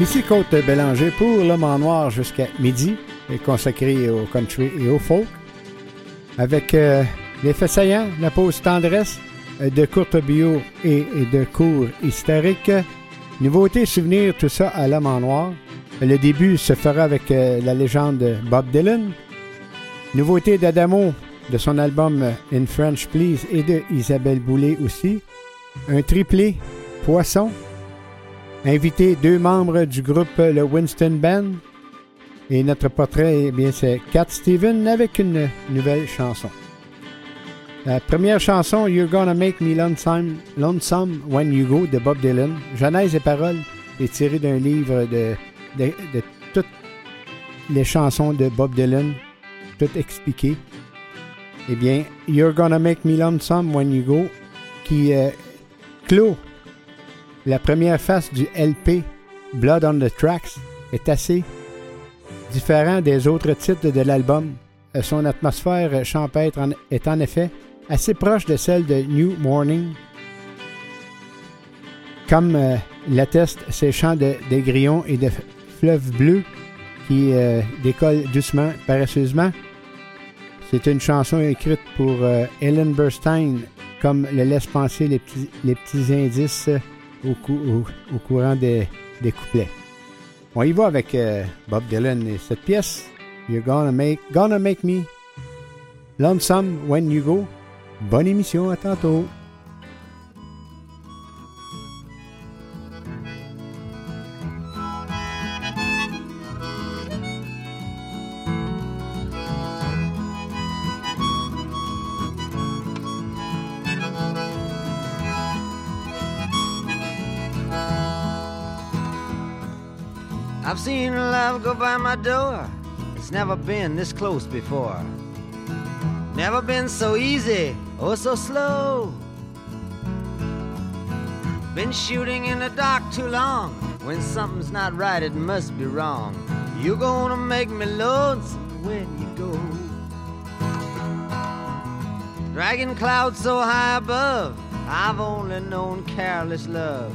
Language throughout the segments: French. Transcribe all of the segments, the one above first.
Ici Côte Bélanger pour Le Mans Noir jusqu'à midi, consacré au country et au folk. Avec euh, les faits la pause tendresse, euh, de courtes bio et, de cours historiques. Nouveautés, souvenirs, tout ça à l'homme en noir. Le début se fera avec euh, la légende Bob Dylan. Nouveauté d'Adamo de son album In French Please et de Isabelle Boulay aussi. Un triplé Poisson Invité deux membres du groupe le Winston Band. Et notre portrait, eh bien, c'est Cat Steven avec une nouvelle chanson. La première chanson, You're Gonna Make Me Lonesome, Lonesome When You Go de Bob Dylan. Genèse et paroles est tirée d'un livre de, de, toutes les chansons de Bob Dylan, toutes expliquées. Eh bien, You're Gonna Make Me Lonesome When You Go, qui euh, clôt la première face du LP Blood on the Tracks est assez différent des autres titres de l'album. Euh, son atmosphère champêtre est en effet assez proche de celle de New Morning. Comme euh, l'attestent ces chants de, des grillons et de fleuves bleus qui euh, décollent doucement, paresseusement. C'est une chanson écrite pour Ellen Burstein, comme le laissent penser les petits indices au, courant des, couplets. On y va avec euh, Bob Dylan et cette pièce, You're gonna make, gonna make me lonesome when you go. Bonne émission, à tantôt. I've seen love go by my door. It's never been this close before. Never been so easy or so slow. Been shooting in the dark too long. When something's not right, it must be wrong. You're gonna make me lonesome when you go. Dragging clouds so high above, I've only known careless love.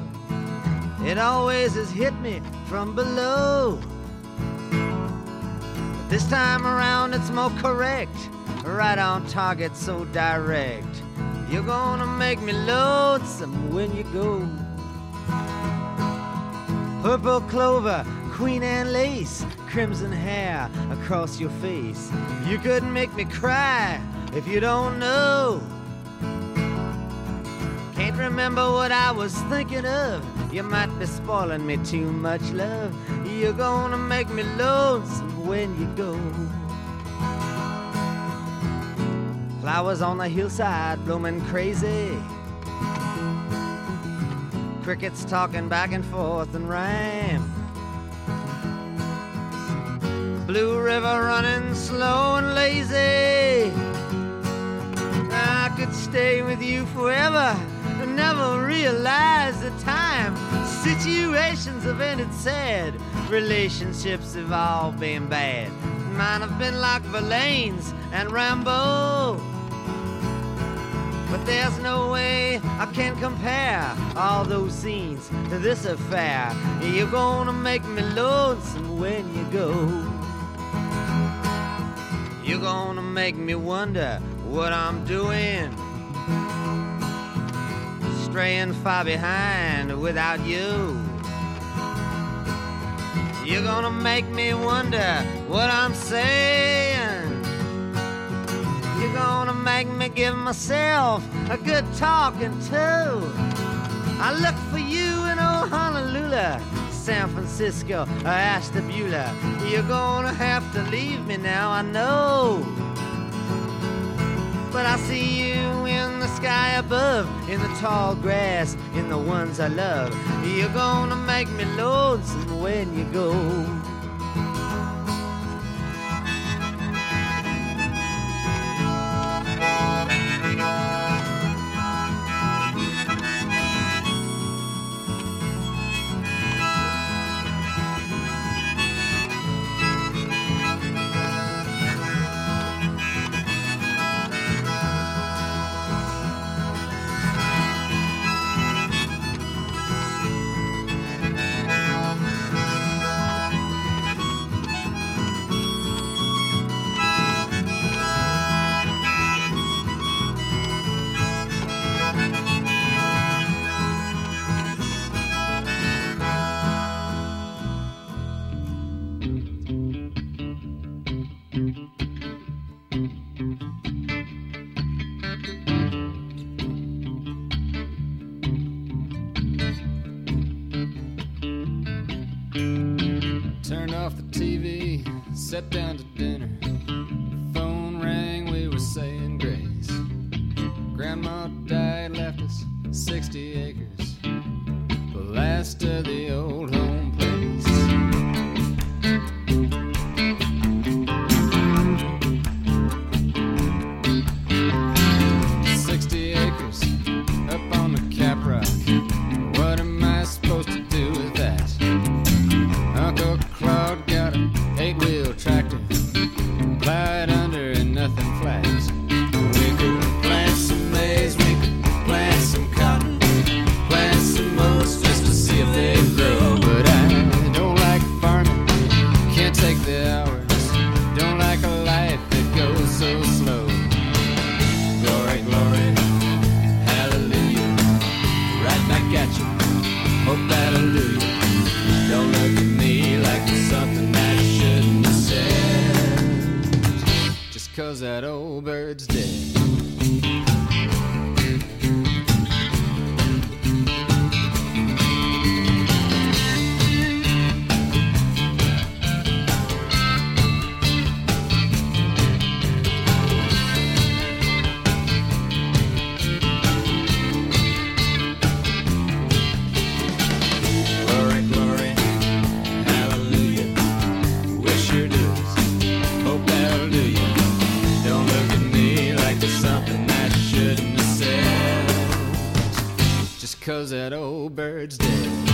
It always has hit me from below. But this time around it's more correct, right on target, so direct. You're gonna make me lonesome when you go. Purple clover, queen Anne lace, crimson hair across your face. You couldn't make me cry if you don't know. Can't remember what I was thinking of you might be spoiling me too much, love. You're gonna make me lonesome when you go. Flowers on the hillside blooming crazy. Crickets talking back and forth in rhyme. Blue River running slow and lazy. I could stay with you forever and never realize the time. Situations have ended sad, relationships have all been bad. Mine have been like Verlaine's and Rambo. But there's no way I can compare all those scenes to this affair. You're gonna make me lonesome when you go. You're gonna make me wonder what I'm doing straying far behind without you. You're gonna make me wonder what I'm saying. You're gonna make me give myself a good talking to. I look for you in old Honolulu, San Francisco, or Ashtabula. You're gonna have to leave me now, I know. But I see you the sky above, in the tall grass, in the ones I love. You're gonna make me lonesome when you go. 0 That old bird's dead.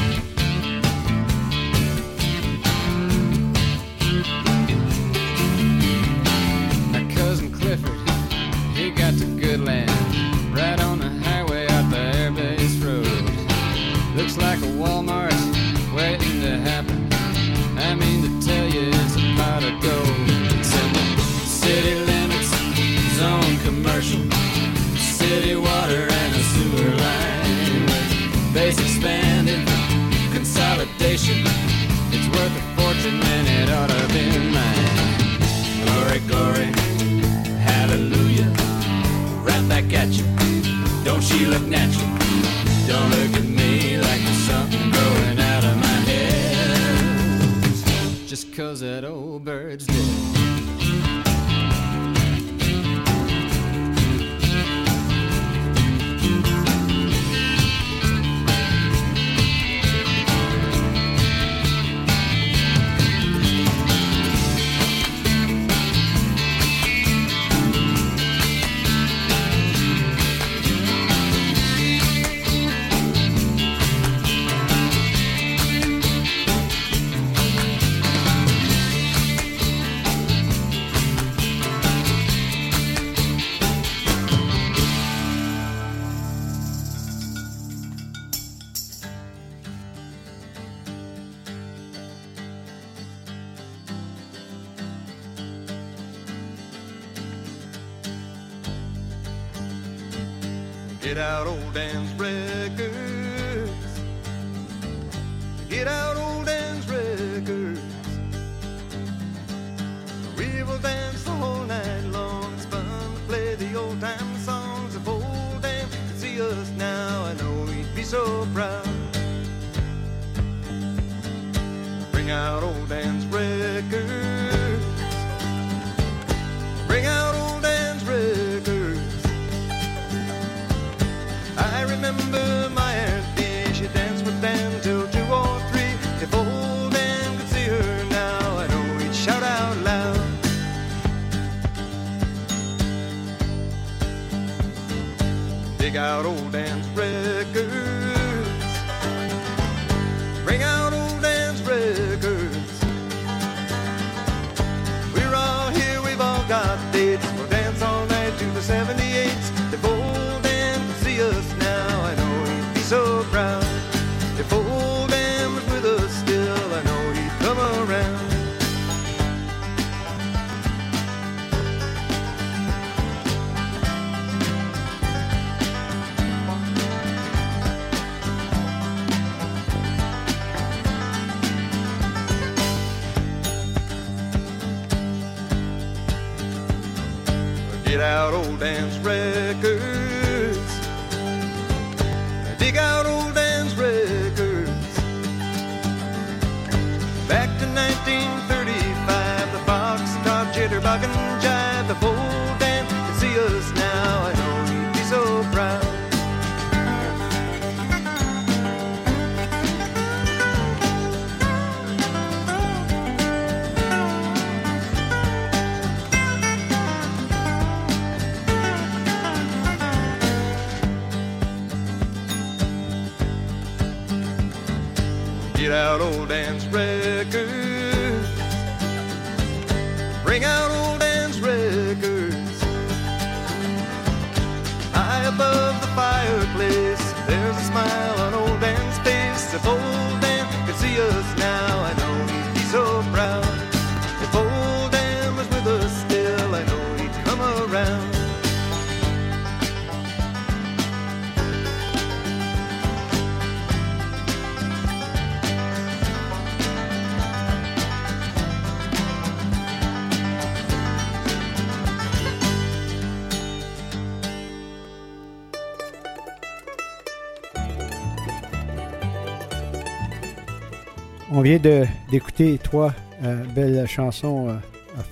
D'écouter trois euh, belles chansons euh,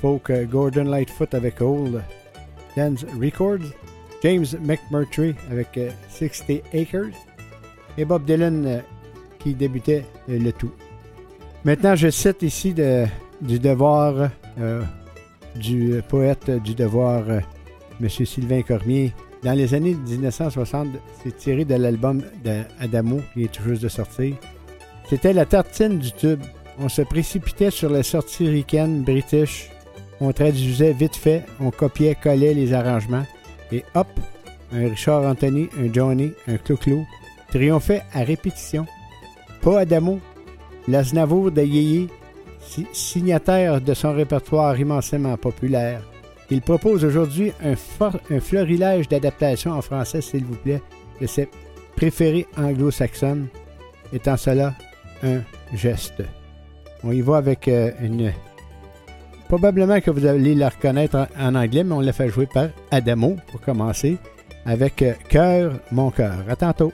folk. euh, Gordon Lightfoot avec Old Dance Records, James McMurtry avec euh, 60 Acres et Bob Dylan euh, qui débutait euh, le tout. Maintenant, je cite ici du devoir euh, du poète du devoir, euh, M. Sylvain Cormier. Dans les années 1960, c'est tiré de l'album d'Adamo qui est juste de sortir. C'était la tartine du tube. On se précipitait sur les sorties ricaines, british. On traduisait vite fait, on copiait, collait les arrangements. Et hop, un Richard Anthony, un Johnny, un Clou-Clou triomphait à répétition. Pas Adamo, l'Aznavour de Yéyé, si- signataire de son répertoire immensément populaire. Il propose aujourd'hui un, un florilège d'adaptations en français, s'il vous plaît, de ses préférés anglo-saxonnes, étant cela un geste. On y va avec euh, une. Probablement que vous allez la reconnaître en, anglais, mais on l'a fait jouer par Adamo pour commencer, avec euh, Cœur, mon cœur. À tantôt.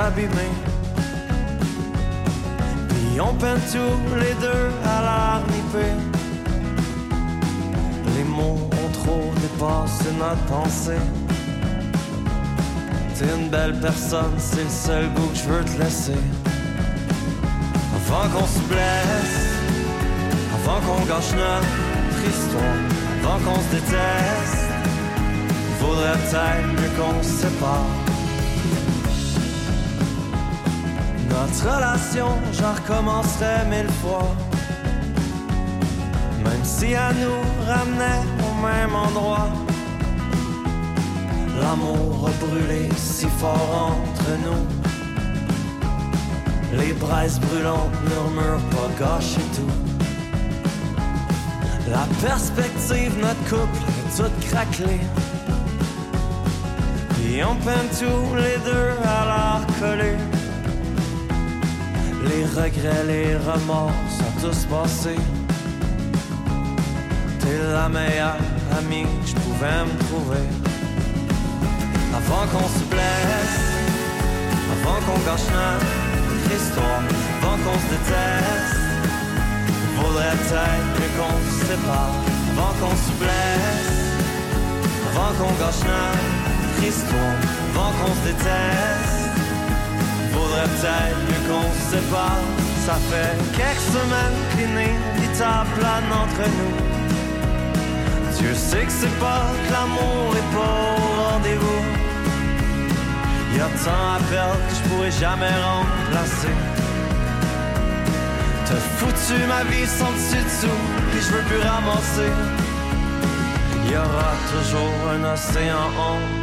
Est abîmée. Puis on peine tous les deux à l'arniper. Les mots ont trop dépassé notre pensée. T'es une belle personne, c'est le seul goût que je veux te laisser. Avant qu'on se blesse. Avant qu'on gâche notre histoire, avant qu'on se déteste, faudrait peut-être mieux qu'on se sépare. Notre relation, j'en recommencerai mille fois. Même si elle nous ramenait au même endroit. L'amour a brûlé si fort entre nous. Les braises brûlantes murmurent pas gâcher tout. La perspective, notre couple est toute craquelée. Puis on peine tous les deux à la recoller. Les regrets, les remords sont tous passés. T'es la meilleure amie que je pouvais me trouver. Avant qu'on se blesse, avant qu'on gâche notre histoire, avant qu'on se déteste. Faudrait peut-être mieux qu'on se sépare avant qu'on se blesse, avant qu'on gâche notre histoire, avant qu'on se déteste. Faudrait peut-être mieux qu'on se sépare, Ça fait quelques semaines qu'une guitare plane entre nous. Dieu sait que c'est pas que l'amour est pas au rendez-vous. Y a tant à perdre que je pourrais jamais remplacer. T'as foutu ma vie sans dessus dessous, puis je veux plus ramasser. Y aura toujours un océan deux.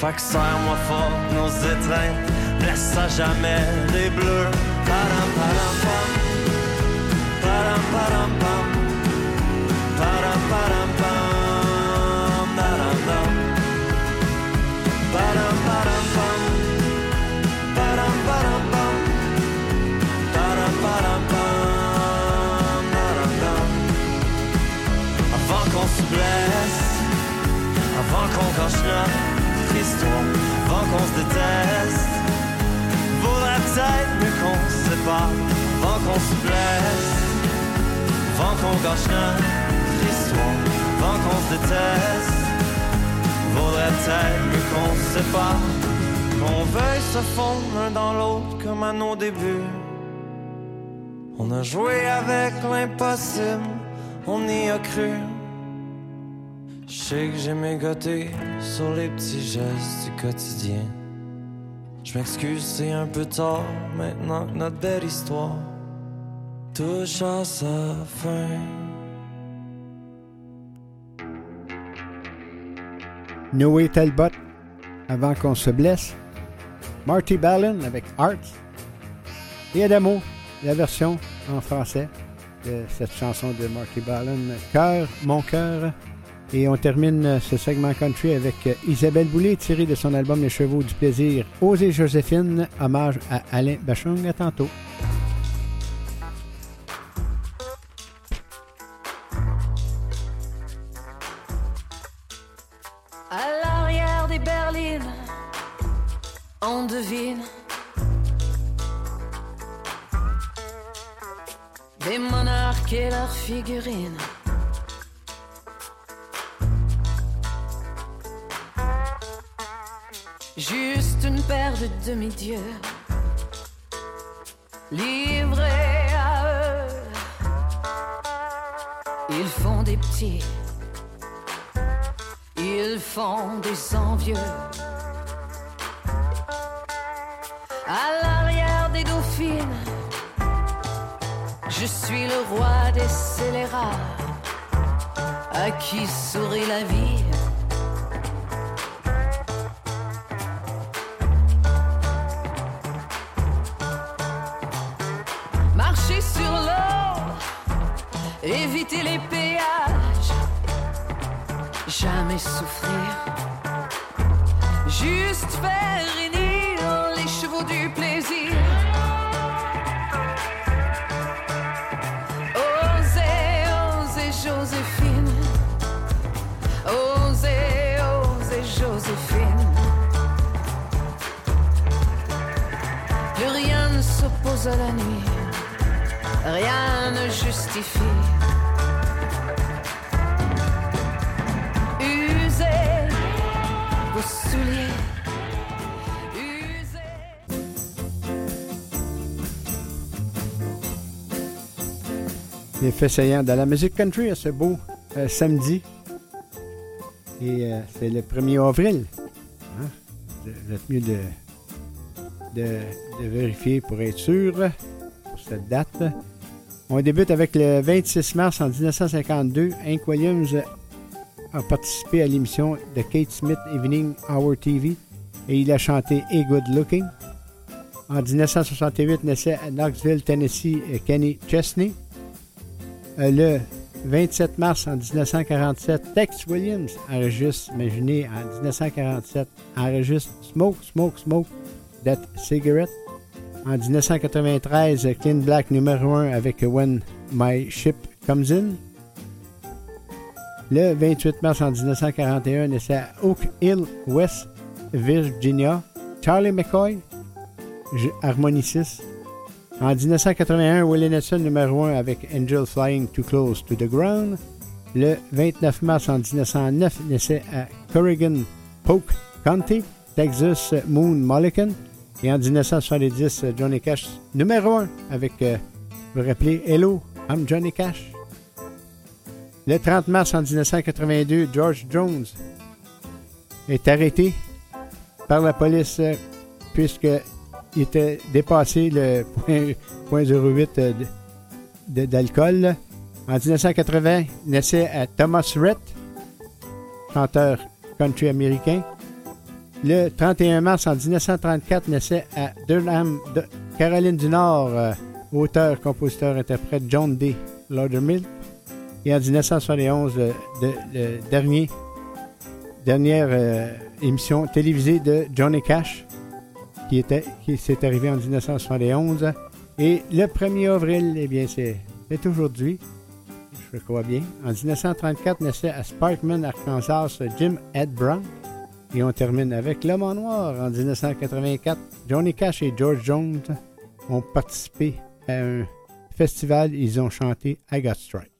Fait que serre-moi fort nos étreintes, laisse à jamais les bleus. Padam, padam, pam. Padam, padam, pam. Padam, padam, pam. Dadam, dam. Padam, padam, pam. Padam, padam, pam. Padam, padam, pam. Dadam, dam. Avant qu'on se blesse, avant qu'on gâche notre histoire, avant qu'on se déteste, vaudrait peut-être mieux qu'on se sépare, avant qu'on se blesse, avant qu'on gâche notre histoire, avant qu'on se déteste, vaudrait peut-être mieux qu'on se sépare, qu'on veuille se fondre l'un dans l'autre comme à nos débuts. On a joué avec l'impossible, on y a cru. Je sais que j'ai mégoté sur les petits gestes du quotidien. Je m'excuse, c'est un peu tard maintenant que notre belle histoire touche à sa fin. Noé Talbot, avant qu'on se blesse. Marty Ballin avec Art. Et Adamo, la version en français de cette chanson de Marty Ballin, Cœur, mon cœur. Et on termine ce segment country avec Isabelle Boulay, tirée de son album Les Chevaux du plaisir, Osée Joséphine, hommage à Alain Bachung. À tantôt. À l'arrière des berlines, on devine des monarques et leurs figurines. Juste une paire de demi-dieux livrés à eux. Ils font des petits. Ils font des envieux. À l'arrière des dauphines, je suis le roi des scélérats, à qui sourit la vie. Éviter les péages jamais souffrir. Juste faire réunir les chevaux du plaisir. Osez, osez, Joséphine. Osez, osez, Joséphine. Plus rien ne s'oppose à la nuit. Rien ne justifie. Les faits saillants de la musique country à ce beau euh, samedi. Et euh, c'est le 1er avril. Hein? Vous mieux de, de, vérifier pour être sûr pour cette date. On débute avec le 26 mars en 1952. Hank Williams a participé à l'émission de Kate Smith Evening Hour TV et il a chanté A Good Looking. En 1968 naissait à Knoxville, Tennessee, Kenny Chesney. Euh, le 27 mars en 1947, Tex Williams enregistre, imaginez, en 1947, enregistre Smoke, Smoke, Smoke, That Cigarette. En 1993, Clean Black numéro 1 avec When My Ship Comes In. Le 28 mars en 1941, naissait à Oak Hill, West Virginia, Charlie McCoy, harmoniciste. En 1981, Willie Nelson numéro 1 avec Angel Flying Too Close to the Ground. Le 29 mars en 1909, naissait à Corrigan, Polk County, Texas, Moon Mullican. Et en 1970, euh, Johnny Cash, numéro 1, avec, euh, vous vous rappelez, Hello, I'm Johnny Cash. Le 30 mars en 1982, George Jones est arrêté par la police euh, puisqu'il était dépassé le point, point 08 euh, d'alcool. En 1980, naissait à Thomas Rhett, chanteur country américain. Le 31 mars en 1934, naissait à Durham, Caroline du Nord, euh, auteur, compositeur, interprète John D. Laudermill. Et en 1971, le, dernière euh, émission télévisée de Johnny Cash, qui, était, qui s'est arrivé en 1971. Et le 1er avril, eh bien, c'est aujourd'hui, je crois bien. En 1934, naissait à Sparkman, Arkansas, Jim Ed Brown. Et on termine avec L'Homme en Noir en 1984. Johnny Cash et George Jones ont participé à un festival. Ils ont chanté I Got Strike.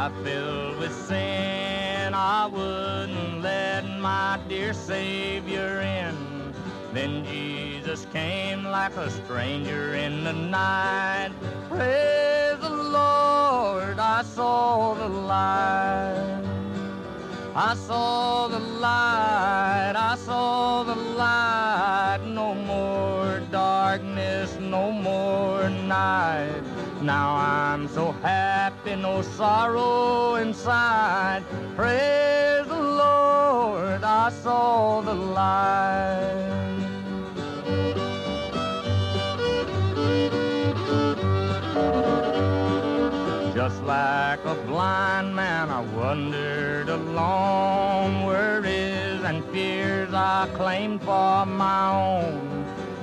Life filled with sin. I wouldn't let my dear Savior in. Then Jesus came like a stranger in the night. Praise the Lord, I saw the light. I saw the light, I saw the light. No more darkness, no more night. Now I'm so happy, no sorrow inside. Praise the Lord, I saw the light. Just like a blind man, I wandered along, worries and fears I claimed for my own.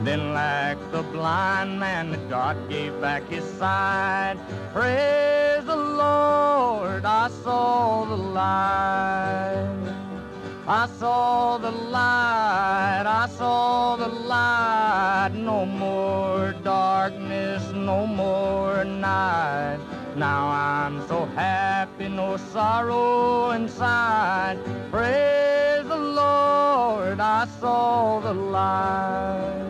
Then, like the blind man, God gave back his sight. Praise the Lord, I saw the light. I saw the light, I saw the light. No more darkness, no more night. Now I'm so happy, no sorrow inside. Praise the Lord, I saw the light.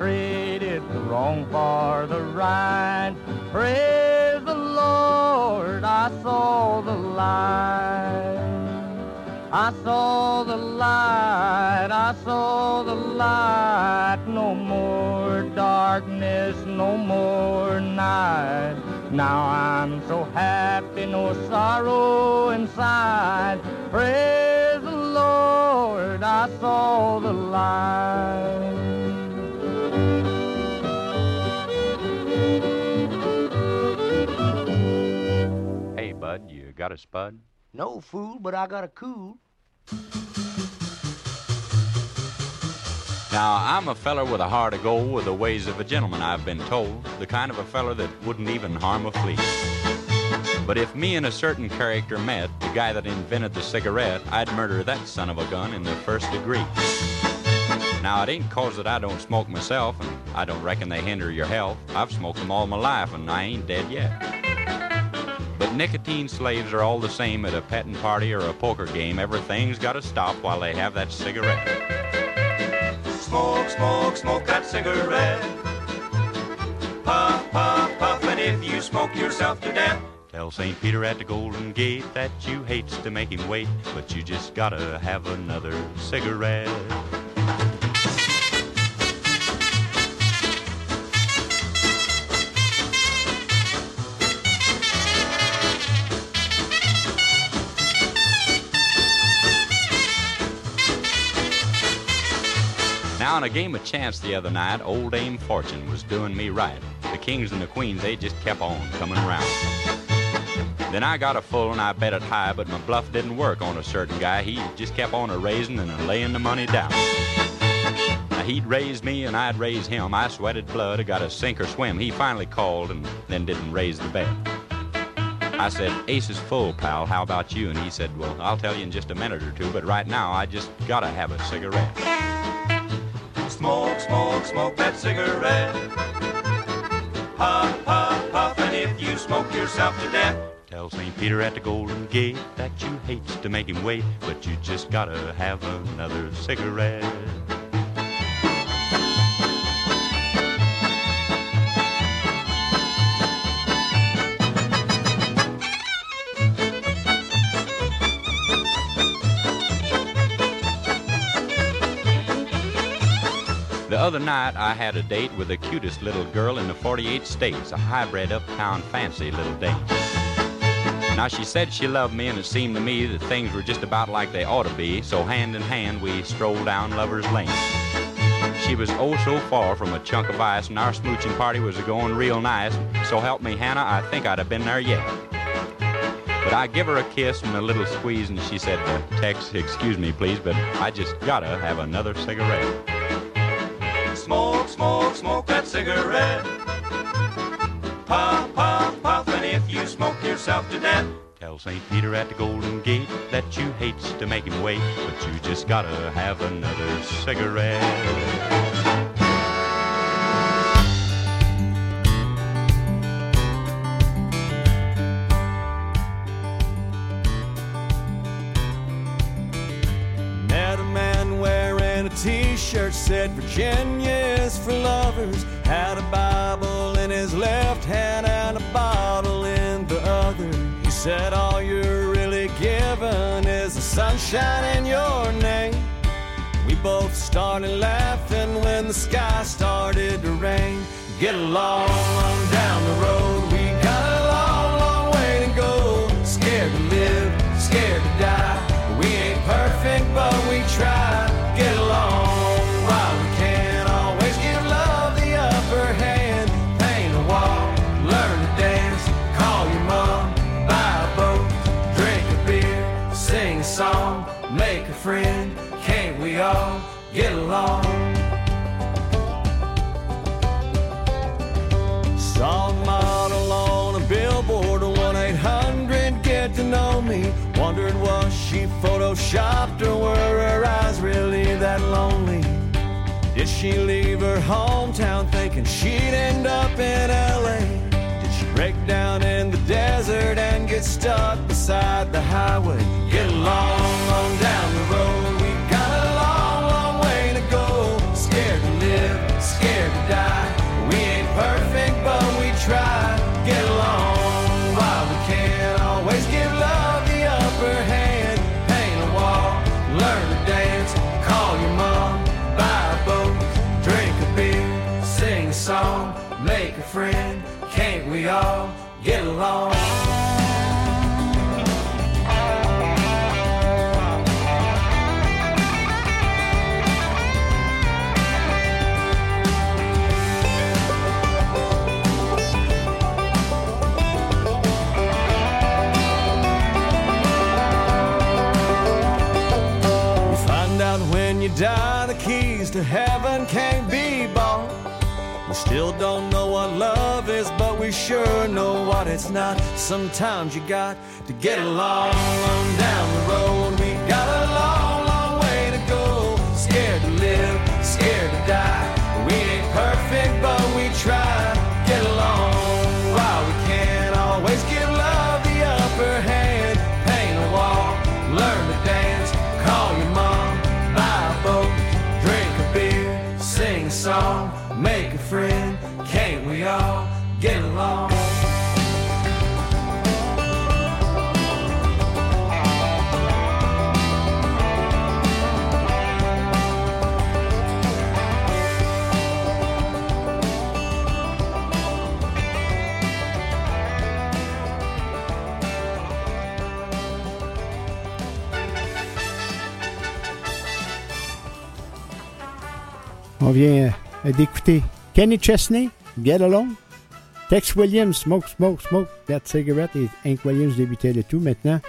Traded the wrong for the right. Praise the Lord, I saw the light. I saw the light, I saw the light. No more darkness, no more night. Now I'm so happy, no sorrow inside. Praise the Lord, I saw the light. Got a spud? No fool, but I got a cool. Now, I'm a feller with a heart of gold with the ways of a gentleman, I've been told. The kind of a feller that wouldn't even harm a flea. But if me and a certain character met, the guy that invented the cigarette, I'd murder that son of a gun in the first degree. Now, it ain't cause that I don't smoke myself, and I don't reckon they hinder your health. I've smoked them all my life, and I ain't dead yet. But nicotine slaves are all the same at a petting party or a poker game. Everything's got to stop while they have that cigarette. Smoke, smoke, smoke that cigarette. Puff, puff, puff, and if you smoke yourself to death, Tell St. Peter at the Golden Gate that you hates to make him wait, but you just gotta have another cigarette. Now in a game of chance the other night, old Dame Fortune was doing me right. The kings and the queens, they just kept on coming around. Then I got a full and I bet it high, but my bluff didn't work on a certain guy. He just kept on a raising and a laying the money down. Now he'd raise me and I'd raise him. I sweated blood, I got a sink or swim. He finally called and then didn't raise the bet. I said, Ace is full, pal. How about you? And he said, Well, I'll tell you in just a minute or two, but right now I just gotta have a cigarette. Smoke, smoke, smoke that cigarette. Puff, puff, puff, and if you smoke yourself to death, Tell St. Peter at the Golden Gate that you hate to make him wait, but you just gotta have another cigarette. Other night, I had a date with the cutest little girl in the 48 states, a hybrid uptown fancy little dame. Now, she said she loved me, and it seemed to me that things were just about like they ought to be, so hand in hand, we strolled down Lover's Lane. She was oh so far from a chunk of ice, and our smooching party was going real nice. So help me, Hannah, I think I'd have been there yet. But I give her a kiss and a little squeeze, and she said, Tex, excuse me, please, but I just gotta have another cigarette. Smoke, smoke, smoke that cigarette. Puff, puff, puff, and if you smoke yourself to death, Tell St. Peter at the Golden Gate that you hates to make him wait, but you just gotta have another cigarette. T-shirt said Virginia is for lovers. Had a Bible in his left hand and a bottle in the other. He said all you're really given is the sunshine in your name. We both started laughing when the sky started to rain. Get along down the road. We got a long, long way to go. Scared to live, scared to die. We ain't perfect, but we try. Get along? Saw a model on a billboard, 1 800 get to know me. Wondered was she photoshopped or were her eyes really that lonely? Did she leave her hometown thinking she'd end up in LA? Did she break down in the desert and get stuck beside the highway? Get along on down the road. We ain't perfect, but we try. Get along while we can. Always give love the upper hand. Paint a wall, learn to dance. Call your mom, buy a boat, drink a beer, sing a song, make a friend. Can't we all get along? Still don't know what love is, but we sure know what it's not. Sometimes you got to get along on down the road. We got a long, long way to go. Scared to live, scared to die. We ain't perfect, but we On vient euh, d'écouter Kenny Chesney, Get Along. Tex Williams, Smoke, Smoke, Smoke, That Cigarette. Et Hank Williams débutait le tout. Maintenant,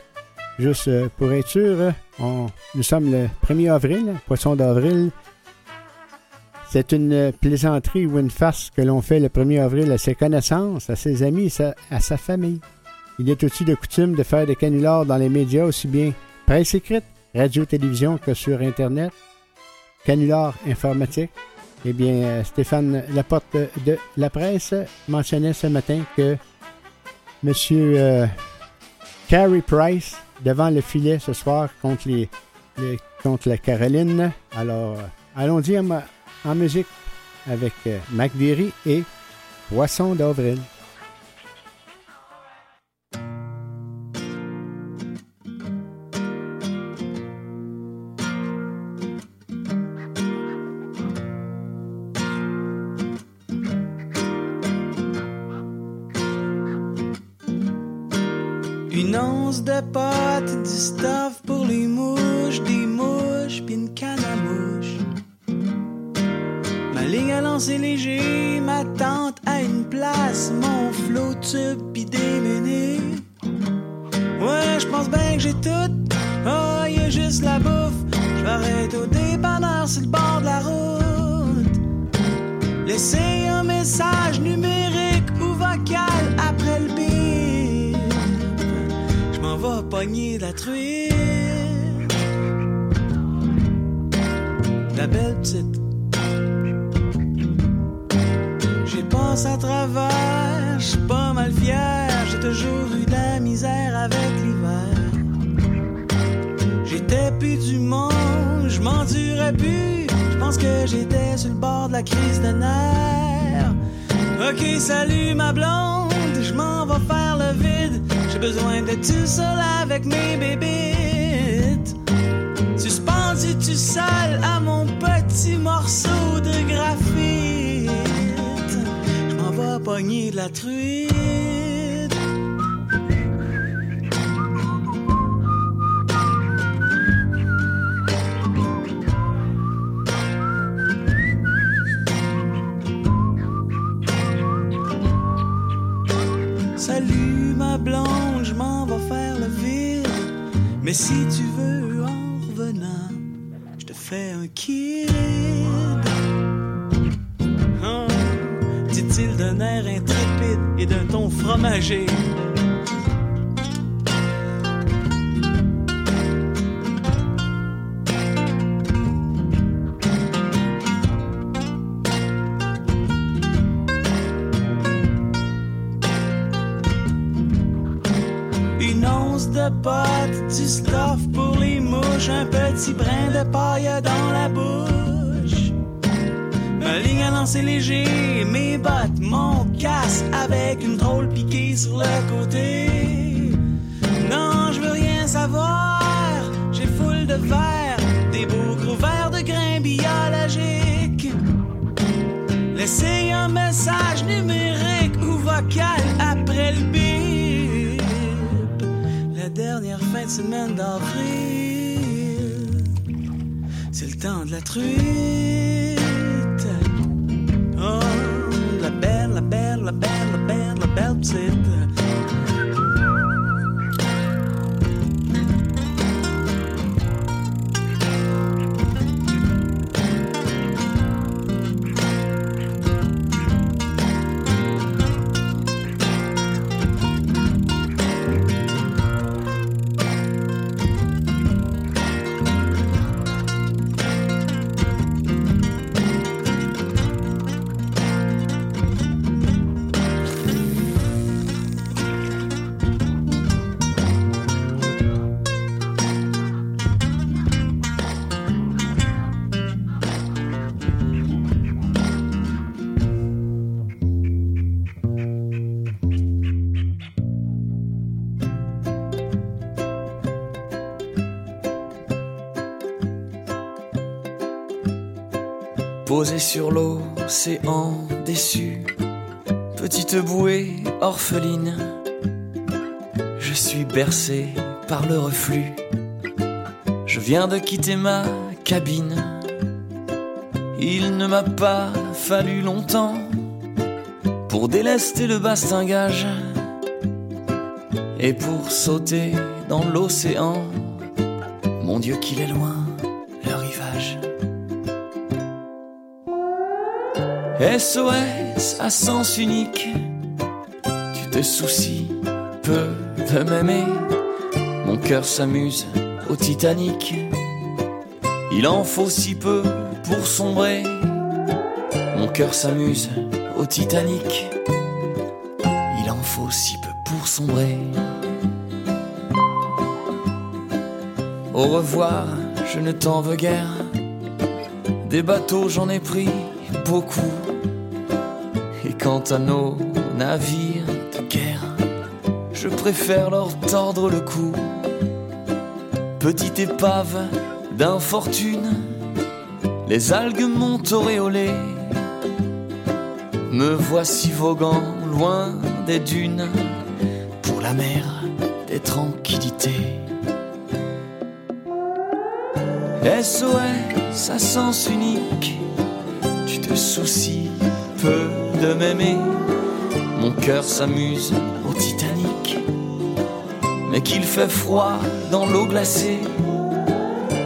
juste euh, pour être sûr, euh, nous sommes le 1er avril, poisson d'avril. C'est une plaisanterie ou une farce que l'on fait le 1er avril à ses connaissances, à ses amis et sa- à sa famille. Il est aussi de coutume de faire des canulars dans les médias, aussi bien presse écrite, radio-télévision que sur Internet. Canular informatique. Eh bien, euh, Stéphane Laporte de la presse mentionnait ce matin que M. Euh, Carey Price devant le filet ce soir contre, les, contre la Caroline. Alors, euh, allons-y en musique avec euh, Mac Derry et Poisson d'avril. De pâte, du stuff pour les mouches, des mouches, puis une canne à mouche. Ma ligne à lancer léger, ma tente à une place, mon flot tube pis des menus. Ouais, je pense bien que j'ai tout. Oh, y a juste la bouffe. Arrêter au dépanneur sur le bord de la route. Laissez un message numérique la truite. La belle petite. J'ai passé à travers, j'suis pas mal fier. J'ai toujours eu de la misère avec l'hiver. J'étais plus du monde, je m'endurais plus. Je pense que j'étais sur le bord de la crise de nerfs. Ok, salut ma blonde, je m'en vais faire le vide. Besoin tout seul avec mes bébites. Suspendu tout seul à mon petit morceau de graphite. Je m'en vais pogner de la truite. Blonde, je m'en vais faire le vide. Mais si tu veux en revenant, je te fais un kid. Oh, dit-il d'un air intrépide et d'un ton fromager. Sur côté. Non, je veux rien savoir, j'ai foule de verre, des beaux gros verres de grains biologiques. Laissez un message numérique ou vocal après le bip. La dernière fin de semaine d'avril, c'est le temps de la truite. Belle, la sur l'océan déçu, petite bouée orpheline, je suis bercé par le reflux. Je viens de quitter ma cabine. Il ne m'a pas fallu longtemps pour délester le bastingage et pour sauter dans l'océan. Mon Dieu qu'il est loin, SOS à sens unique, tu te soucies peu de m'aimer. Mon cœur s'amuse au Titanic. Il en faut si peu pour sombrer. Mon cœur s'amuse au Titanic. Il en faut si peu pour sombrer. Au revoir, je ne t'en veux guère. Des bateaux, j'en ai pris beaucoup. Quant à nos navires de guerre, je préfère leur tordre le cou. Petite épave d'infortune, les algues m'ont auréolé. Me voici voguant loin des dunes, pour la mer des tranquillités. SOS à sens unique, tu te soucies peu de m'aimer. Mon cœur s'amuse au Titanic, mais qu'il fait froid dans l'eau glacée.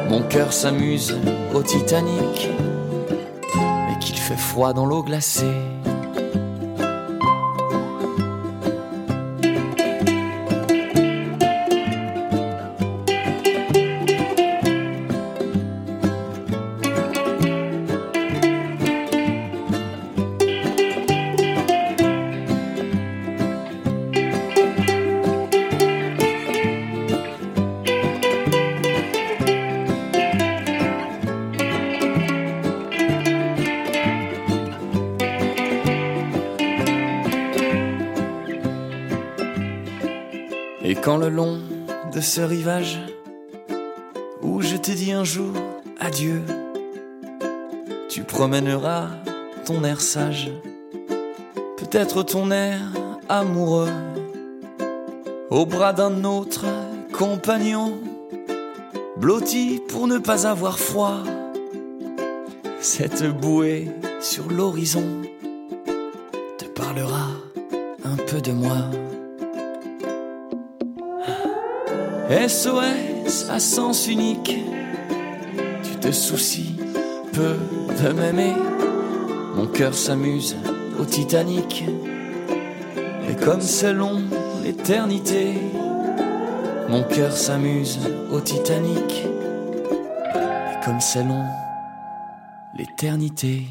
Mon cœur s'amuse au Titanic, mais qu'il fait froid dans l'eau glacée. Ce rivage, où je t'ai dit un jour adieu, tu promèneras ton air sage, peut-être ton air amoureux, au bras d'un autre compagnon, blotti pour ne pas avoir froid, cette bouée sur l'horizon te parlera un peu de moi. SOS à sens unique, tu te soucies peu de m'aimer. Mon cœur s'amuse au Titanic, et comme c'est long l'éternité, mon cœur s'amuse au Titanic, et comme c'est long l'éternité.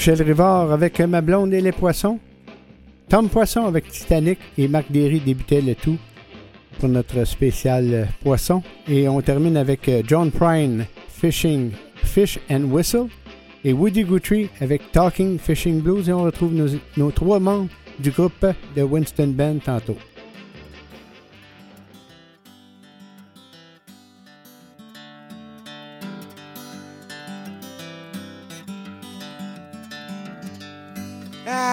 Michel Rivard avec Ma blonde et les poissons. Tom Poisson avec Titanic et Marc Derry débutait le tout pour notre spécial poisson. Et on termine avec euh, John Prine, Fishing, Fish and Whistle. Et Woody Guthrie avec Talking Fishing Blues. Et on retrouve nos, nos trois membres du groupe de Winston Band tantôt.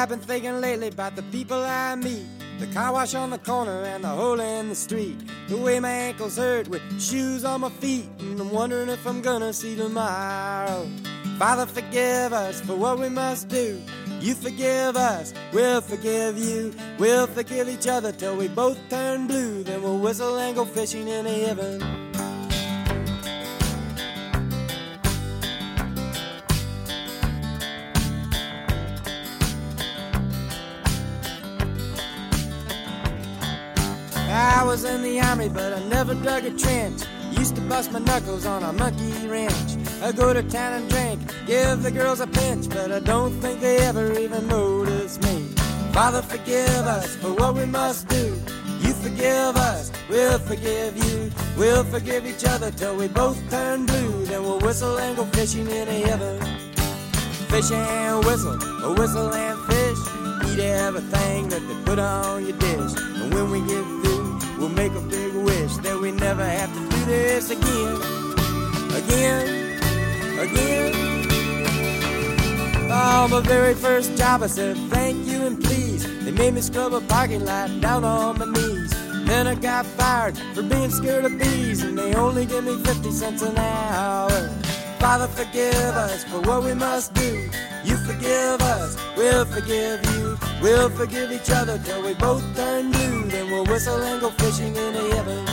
I've been thinking lately about the people I meet. The car wash on the corner and the hole in the street. The way my ankles hurt with shoes on my feet. And I'm wondering if I'm gonna see tomorrow. Father, forgive us for what we must do. You forgive us, we'll forgive you. We'll forgive each other till we both turn blue. Then we'll whistle and go fishing in heaven. Was in the army, but I never dug a trench. Used to bust my knuckles on a monkey wrench. I go to town and drink, give the girls a pinch, but I don't think they ever even notice me. Father, forgive us for what we must do. You forgive us, we'll forgive you. We'll forgive each other till we both turn blue. Then we'll whistle and go fishing in heaven. Fish and whistle, a whistle and fish. Eat everything that they put on your dish. And when we get through, we'll make a big wish that we never have to do this again. Again, again. On my very first job, I said thank you and please. They made me scrub a parking lot down on my knees. Then I got fired for being scared of bees, and they only give me 50 cents an hour. Father, forgive us for what we must do. You forgive us, we'll forgive you. We'll forgive each other till we both turn blue. Then we'll whistle and go fishing in the heaven.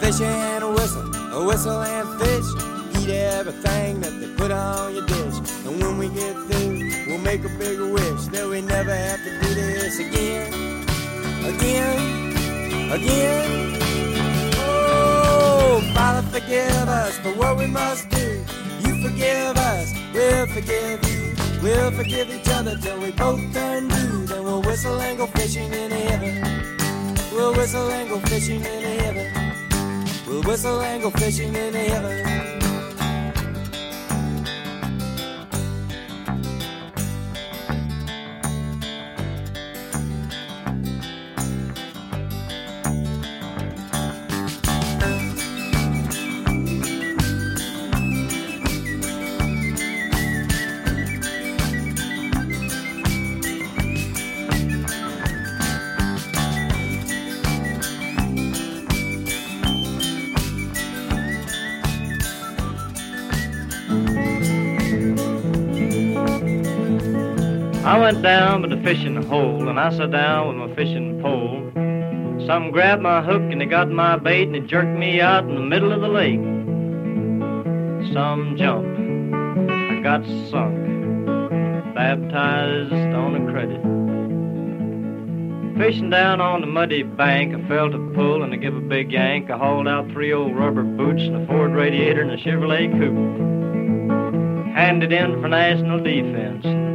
Fish and a whistle, a whistle and fish. Eat everything that they put on your dish. And when we get through, we'll make a bigger wish that we never have to do this again. Again, again. Oh, Father, forgive us for what we must do. You forgive us, we'll forgive you. We'll forgive each other till we both turn blue. Then we'll whistle and go fishing in heaven. We'll whistle and go fishing in heaven. We'll whistle and go fishing in heaven. I went down by the fishing hole and I sat down with my fishing pole. Some grabbed my hook and they got my bait and they jerked me out in the middle of the lake. Some jumped, I got sunk, baptized on a credit. Fishing down on the muddy bank, I felt a pull and I give a big yank. I hauled out three old rubber boots and a Ford radiator and a Chevrolet coupe. Handed in for national defense.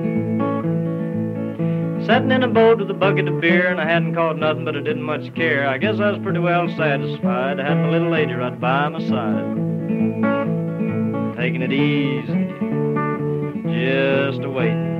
Sitting in a boat with a bucket of beer, and I hadn't caught nothing, but I didn't much care. I guess I was pretty well satisfied. I had my little lady right by my side. Taking it easy, just a waiting.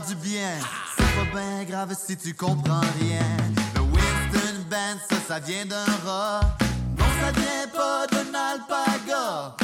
Du bien. C'est pas bien grave si tu comprends rien. Le Winston Band, ça, ça vient d'un rat. Non, ça vient pas d'un alpaga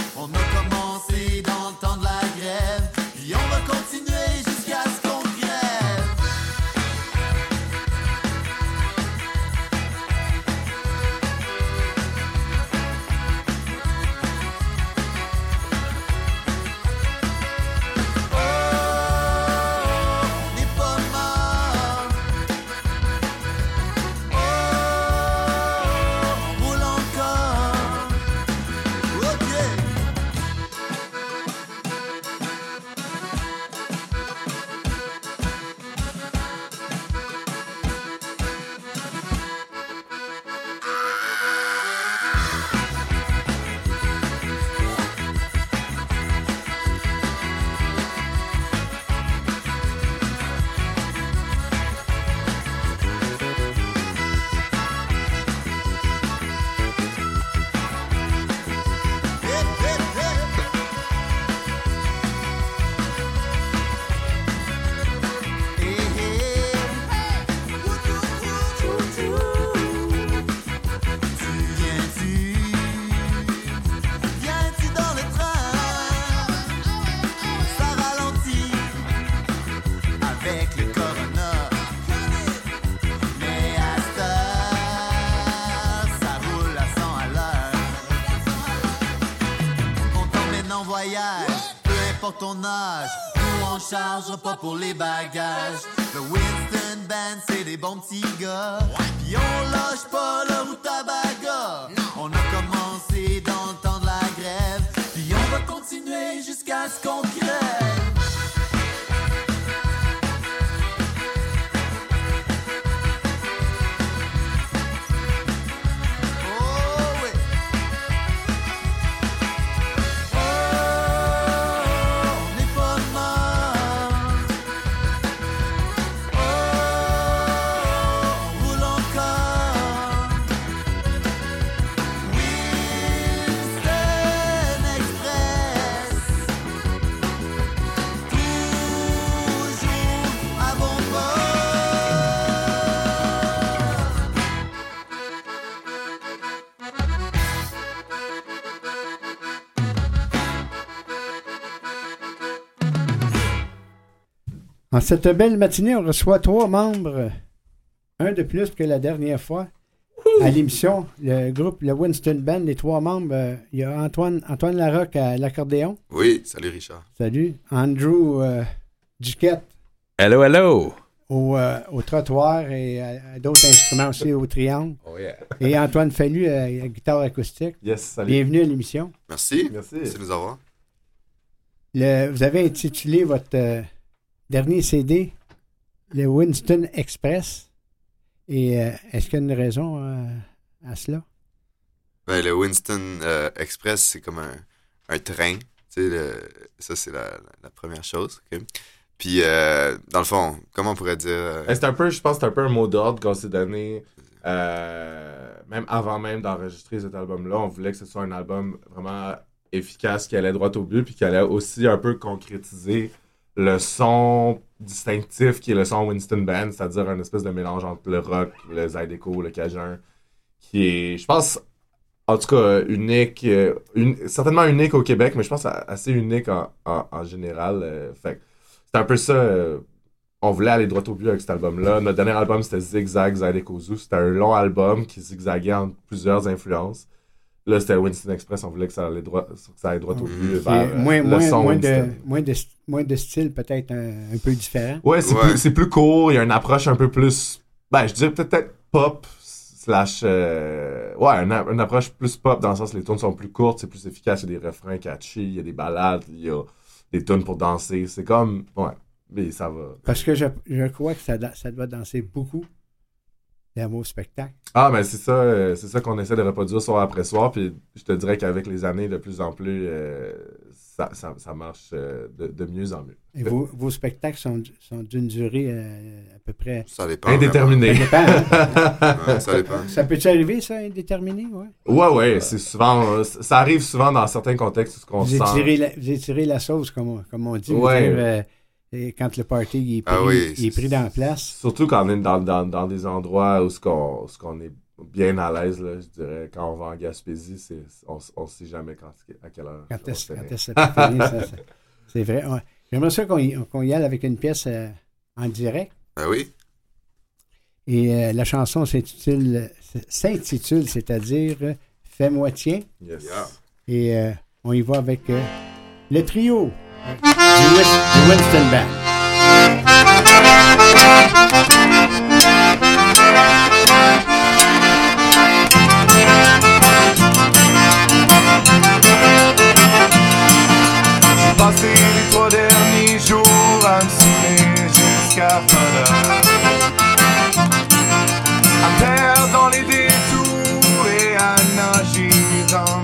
ton âge. Nous on charge pas pour les bagages. Le Winston Band c'est des bons petits gars. Puis on lâche pas le route En cette belle matinée, on reçoit trois membres, un de plus que la dernière fois, à l'émission. Le groupe, le Winston Band, les trois membres, euh, il y a Antoine, Antoine Larocque à l'accordéon. Oui, salut Richard. Salut. Andrew euh, Duquette Hello, hello. au, euh, au trottoir et à, à d'autres instruments aussi au triangle. Oh yeah. Et Antoine Fallu à la guitare acoustique. Yes, salut. Bienvenue à l'émission. Merci. Merci. Merci de nous avoir. Le- vous avez intitulé votre euh, dernier CD le Winston Express. Et euh, est-ce qu'il y a une raison euh, à cela? Ben, le Winston euh, Express, c'est comme un, un train. Le- ça, c'est la, la première chose. Puis, euh, dans le fond, comment on pourrait dire. euh, Eh, C'est un peu, je pense que c'est un peu un mot d'ordre qu'on s'est donné, euh, même avant même d'enregistrer cet album-là. On voulait que ce soit un album vraiment efficace, qui allait droit au but, puis qui allait aussi un peu concrétiser le son distinctif qui est le son Winston Band, c'est-à-dire un espèce de mélange entre le rock, le zydeco, le cajun, qui est, je pense, en tout cas, unique, euh, certainement unique au Québec, mais je pense assez unique en, en- général. euh, fait c'est un peu ça. euh, on voulait aller droit au but avec cet album-là. Notre dernier album, c'était Zigzag Zydeco Zoo. C'était un long album qui zigzaguait entre plusieurs influences. Là, c'était Winston Express. On voulait que ça allait droit, que ça aille droit au but vers euh, moins, le moins, son moins, de, moins, de, moins de style, peut-être un, un peu différent. Ouais, c'est plus, c'est plus court. Il y a une approche un peu plus. Ben, je dirais peut-être pop slash. euh, ouais, une, approche plus pop dans le sens que les tunes sont plus courtes, c'est plus efficace. Il y a des refrains catchy, il y a des ballades, il y a des tunes pour danser. C'est comme. Ouais, mais ça va. Parce que je, je crois que ça, ça doit danser beaucoup d'amour spectacle. Ah, mais c'est ça, euh, c'est ça qu'on essaie de reproduire soir après soir. Puis je te dirais qu'avec les années, de plus en plus, euh, ça, ça, ça marche euh, de, de mieux en mieux. Et vos, vos spectacles sont, sont d'une durée euh, à peu près. Ça dépend. Indéterminé. Ça dépend. hein? Ouais, ça dépend. Ça peut-tu arriver, ça, indéterminé? Ouais? Ouais, ouais, c'est souvent. ça arrive souvent dans certains contextes où on Vous sent. étirez, la, vous étirez la sauce, comme on, comme on dit. Ouais. Et quand le party il est pris, Ah oui, il est pris dans la place. Surtout quand on est dans, dans, dans des endroits où ce qu'on ce qu'on est bien à l'aise, là, je dirais. Quand on va en Gaspésie, c'est, on ne sait jamais quand, à quelle heure. Quand est-ce que ça- C'est vrai. ouais. J'aimerais ça qu'on y, qu'on y aille avec une pièce euh, en direct. Ben oui. Et euh, la chanson s'intitule, s'intitule, c'est-à-dire euh, Fais-moi tien. Yes. Et euh, on y va avec euh, le trio du Winston passé les trois derniers jours à me saouler jusqu'à pas. À perdre dans les détours et à nager dans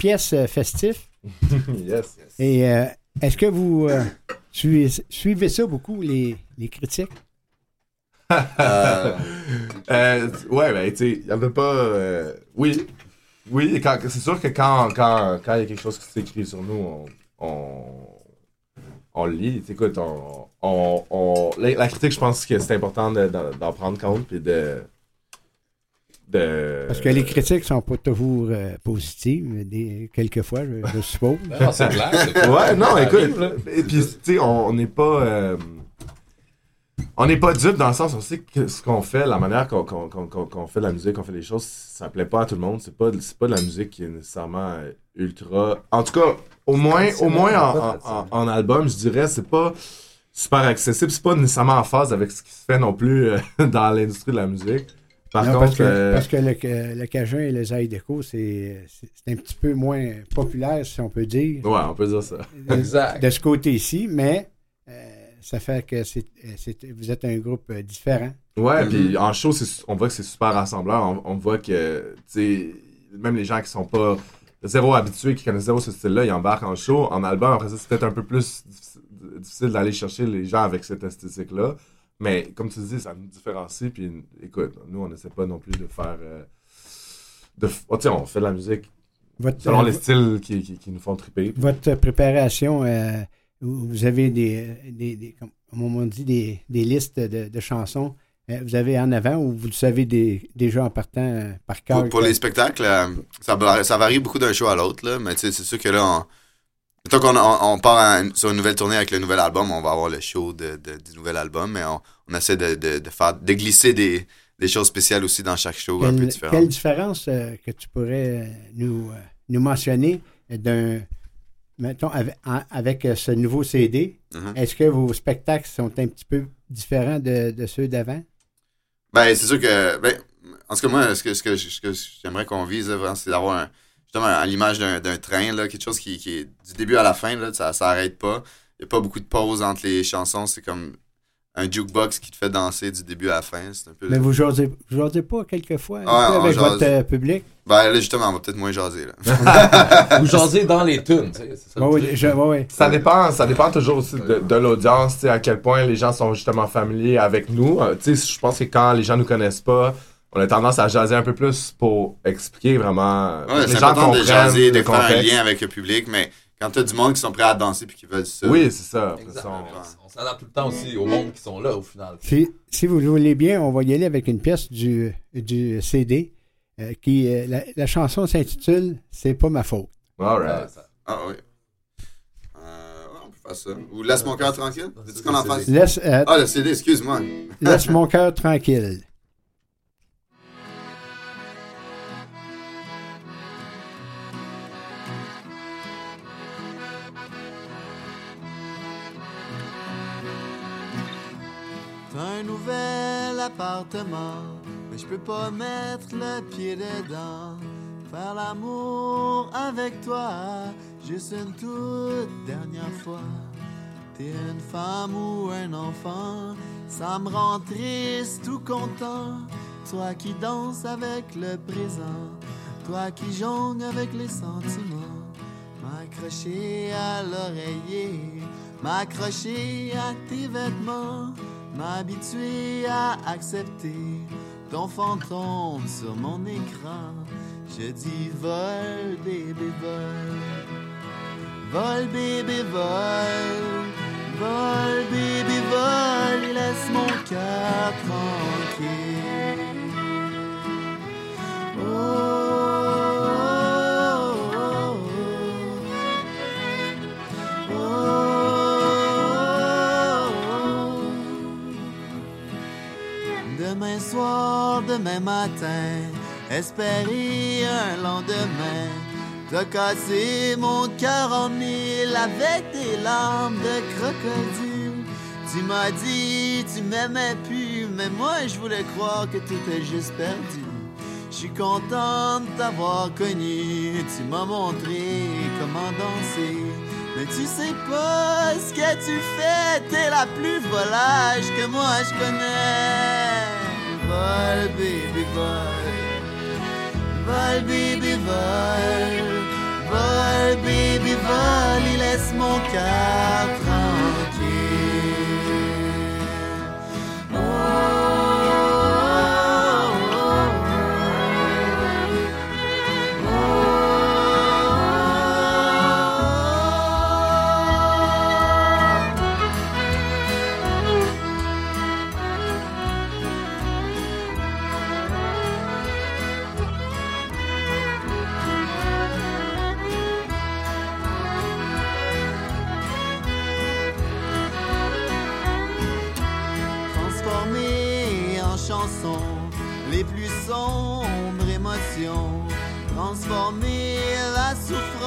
pièce euh, festive. yes. Et euh, est-ce que vous euh, suivez, suivez ça beaucoup, les, les critiques? Euh, ouais, ben, tu sais, il n'y avait pas. euh, oui. Oui, quand- c'est sûr que quand quand quand il y a quelque chose qui s'écrit sur nous, on, on, lit. Écoute, on, on, on- la, la critique, je pense que c'est important de- d'en d'en prendre compte puis de. De Parce que les critiques sont pas toujours euh, positives, des, quelquefois, je, je suppose. Non, c'est clair, c'est clair. Ouais, non, écoute. arrive. Et puis, tu sais, on n'est pas. euh, on n'est pas dupe dans le sens, on sait que ce qu'on fait, la manière qu'on qu'on- qu'on- qu'on- qu'on fait de la musique, qu'on fait les choses, ça plaît pas à tout le monde. C'est pas, c'est pas de la musique qui est nécessairement euh, ultra. En tout cas, au moins, au moins en, en- en- en album, je dirais, c'est pas super accessible. C'est pas nécessairement en phase avec ce qui se fait non plus euh, dans l'industrie de la musique. Par Non, contre, parce que, euh, parce que le, que- le Cajun et le Zydeco, c'est un petit peu moins populaire, si on peut dire. Ouais, on peut dire ça. De, Exact. de ce côté-ci, mais euh, ça fait que c'est c'est- vous êtes un groupe euh, différent. Ouais, Mhm. puis en show, on voit que c'est super rassembleur. On, on voit que, tu sais, même les gens qui sont pas zéro habitués, qui connaissent zéro ce style-là, ils embarquent en show. En album, après ça, c'est peut-être un peu plus difficile- difficile d'aller chercher les gens avec cette esthétique-là. Mais comme tu dis, ça nous différencie. Puis écoute, nous, on n'essaie pas non plus de faire. euh, de, oh, on fait de la musique Votre- selon euh, les styles qui, qui- qui nous font triper. Votre préparation, euh, vous avez des, des, des- comme on dit, des, des listes de, de chansons. Euh, vous avez en avant ou vous le savez des, déjà en partant par cœur? Pour, pour les spectacles, euh, ça, ça varie beaucoup d'un show à l'autre, là, mais tu sais, c'est sûr que là, on, qu'on on, on part à sur une nouvelle tournée avec le nouvel album, on va avoir le show de, de- du nouvel album, mais on, on essaie de, faire, de glisser des, des choses spéciales aussi dans chaque show un peu Quelle, différent. quelle différence euh, que tu pourrais euh, nous, euh, nous mentionner d'un. Mettons, avec, ce nouveau CD, Mhm. est-ce que vos spectacles sont un petit peu différents de, de ceux d'avant? Ben, c'est sûr que, ben, en tout cas, moi, ce que, ce que, que j'aimerais qu'on vise, c'est d'avoir un, justement, à l'image d'un, d'un train, là, quelque chose qui, qui est du début à la fin, là, ça s'arrête pas. Il n'y a pas beaucoup de pauses entre les chansons, c'est comme un jukebox qui te fait danser du début à la fin. C'est un peu. Mais vous jasez, vous jasez pas quelquefois on avec jase. votre euh, public? Ben, là, justement, on va peut-être moins jaser, là. Ou jaser dans les tunes, tu sais. c'est ça oui, je- dépend, ça dépend toujours aussi de, de l'audience, à quel point les gens sont justement familiers avec nous. Euh, tu sais, je pense que quand les gens nous connaissent pas, on a tendance à jaser un peu plus pour expliquer vraiment. Ouais, c'est important de jaser, de le faire un lien avec le public, mais quand t'as du monde qui sont prêts à danser puis qui veulent ça. Oui, c'est ça. On- s'adapte tout le temps aussi au monde qui sont là au final. Si, si vous le voulez bien, on va y aller avec une pièce du, du CD euh, qui. euh, la, la chanson s'intitule C'est pas ma faute. Alright. Ah oui. Euh, on peut faire ça. Ou Laisse mon cœur tranquille. Veux-tu qu'on en fasse? Laisse, euh, ah, le CD, excuse-moi. Laisse mon cœur tranquille. Un nouvel appartement, mais je peux pas mettre le pied dedans. Faire l'amour avec toi, juste une toute dernière fois. T'es une femme ou un enfant, ça me rend triste ou content. Toi qui danses avec le présent, toi qui jongle avec les sentiments. M'accrocher à l'oreiller, m'accrocher à tes vêtements, m'habituer à accepter ton fantôme sur mon écran. Je dis vol, bébé, vol. Vol, bébé, vol. Vol, bébé, vol. Laisse mon cœur tranquille. Oh, soir, demain matin, espérer un lendemain. T'as cassé mon cœur en mille avec des larmes de crocodile. Tu m'as dit tu m'aimais plus, mais moi je voulais croire que tout est juste perdu. Je suis content de t'avoir connu, tu m'as montré comment danser. Mais tu sais pas ce que tu fais, t'es la plus volage que moi je connais. Vol, baby, vol. Vol, baby, vol. Vol, baby, vol. Il laisse mon cœur la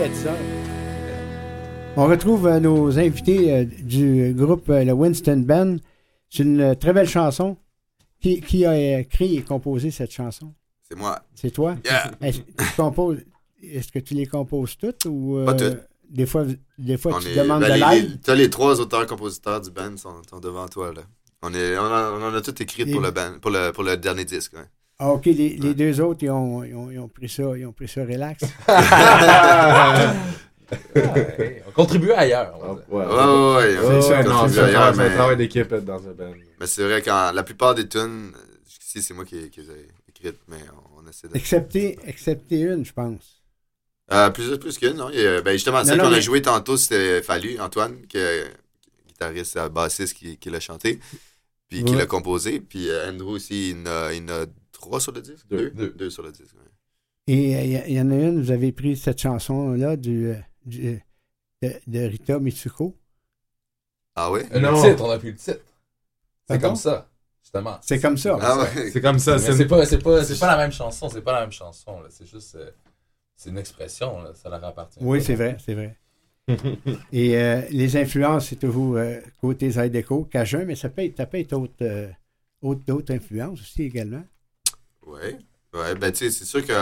tranquille. Et été à 10 heures. On retrouve euh, nos invités euh, du groupe euh, le Winston Band. C'est une euh, très belle chanson. Qui, qui a écrit et composé cette chanson? C'est moi. C'est toi? Yeah. Est-ce que tu composes- est-ce que tu les composes toutes ou euh, Pas toutes. des fois, des fois On tu est- demandes ben, de l'aide? les- les trois auteurs-compositeurs du band sont, sont devant toi, là. On, est, on, a, on en a tout écrit pour Et- le, band, pour, le, pour le dernier disque. ouais. Ah, OK, les, les deux autres, ils ont, ils ont- ils ont pris ça, ils ont pris ça relax. Ouais, on contribue ailleurs. on. Ouais, Ouais, ouais, ouais. C'est ailleurs, un, mais- travail d'équipe dans un band. Mais c'est vrai que la plupart des tunes, jusqu'ici, c'est moi qui, qui les ai écrites, mais on, on essaie de. excepté, excepté une, je pense. Euh, plus, plus qu'une, non? Ben justement, celle qu'on a mais- joué tantôt, c'était Fallu, Antoine, qui est guitariste, bassiste, qui, qui l'a chanté, puis qui l'a composé. Puis euh, Andrew aussi, il en a, il en a trois sur le disque? Deux. Deux, sur le disque, ouais. Et euh, il y, il y en a une, vous avez pris cette chanson-là du, euh, du- de, de Rita Mitsuko. Ah ouais? Le Non. titre, on a pris le titre. C'est comme ça, justement. C'est comme ça. Ah ouais. C'est comme ça. C'est pas, c'est pas, c'est pas la même chanson, c'est pas la même chanson. C'est juste, euh, c'est une expression, là. ça leur appartient. Oui, c'est vrai, c'est vrai. Et euh, les influences, c'est toujours euh, côté Zydeco, Cajun, mais ça peut être, ça peut être autre, euh, autre- d'autres influences aussi également. Ouais. Ouais, ben tu sais, c'est sûr que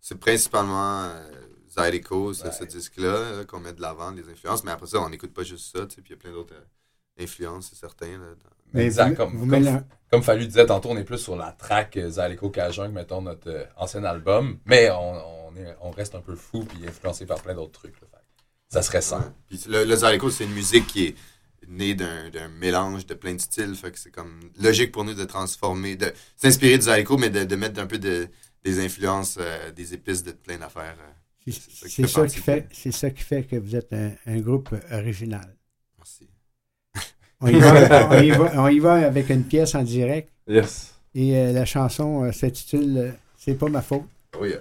c'est principalement euh, Zydeco, ce, ce disque-là, là, qu'on met de l'avant, les influences, mais après ça, on n'écoute pas juste ça, tu sais, puis il y a plein d'autres euh, influences, c'est certain. Là, dans- Mais exact. vous- comme, vous comme, Fallu disait tantôt, on est plus sur la track euh, Zydeco Cajun que, mettons, notre euh, ancien album. Mais on, on, est, on reste un peu fou puis influencé par plein d'autres trucs. là. Fait que Ça serait ça. Ouais. Puis le, le Zydeco, c'est une musique qui est née d'un d'un mélange de plein de styles, fait que c'est comme logique pour nous de transformer, de s'inspirer du Zydeco, mais de, de mettre un peu de, des influences, euh, des épices de plein d'affaires. euh. C'est ça qui c'est fait ça, partie qui de- fait, c'est ça qui fait que vous êtes un, un groupe original. Merci. On y, va, on, y va, on y va avec une pièce en direct Yes. et euh, la chanson euh, s'intitule C'est pas ma faute. Oui. C'est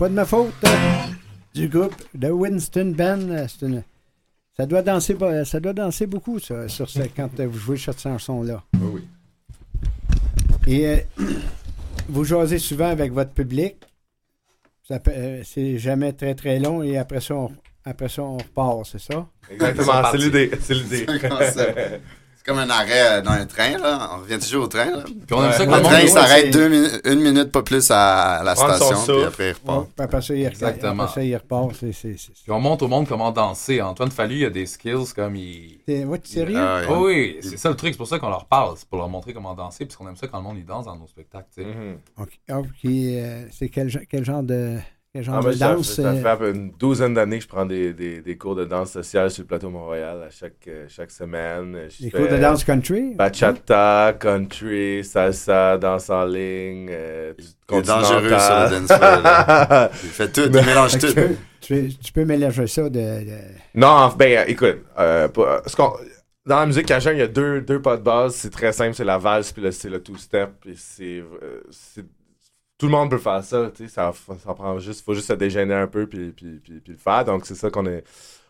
pas de ma faute. euh, du groupe de Winston Band. euh, une- Ça doit danser, pas- ça doit danser beaucoup, ça, sur ce, quand euh, vous jouez cette chanson-là. Oui. Et euh, vous jasez souvent avec votre public. Euh, c'est jamais très très long et après ça, on, après ça, on repart, c'est ça? Exactement, c'est l'idée. C'est l'idée. Comme un arrêt dans un train, là. On revient toujours au train, là. Puis on aime ça que le train s'arrête c'est- deux minutes, une minute, pas plus à la station, puis après il repart. Ouais, puis après ça, il, Exactement. après ça, il repart. C'est, c'est, c'est- Puis on montre au monde comment danser. Antoine Fallu, il a des skills comme il. c'est- ouais, tu es sérieux? Ah, oui, c'est ça le truc, c'est pour ça qu'on leur parle, c'est pour leur montrer comment danser, parce qu'on aime ça quand le monde il danse dans nos spectacles, tu sais. Mm-hmm. Ok. Euh, c'est quel genre de, quel genre Ah, de ça, danse? ça euh, fait une douzaine d'années que je prends des, des, des cours de danse sociale sur le plateau Montréal à chaque, euh, chaque semaine. Je Des cours de danse country? Bachata, country, salsa, danse en ligne. Euh, Il est dangereux sur continentale. le dance. Il fait tout, il mélange tout. Tu peux, tu, tu peux mélanger ça de. de- Non, ben euh, écoute, euh, pas- ce qu'on- dans la musique cajun, il y a deux, deux pas de base. C'est très simple, c'est la valse puis le- c'est le two-step. Puis c'est, euh, c'est- tout le monde peut faire ça. Tu sais, ça, ça prend juste, faut juste se dégêner un peu puis, puis, puis, puis le faire. Donc c'est ça qu'on est.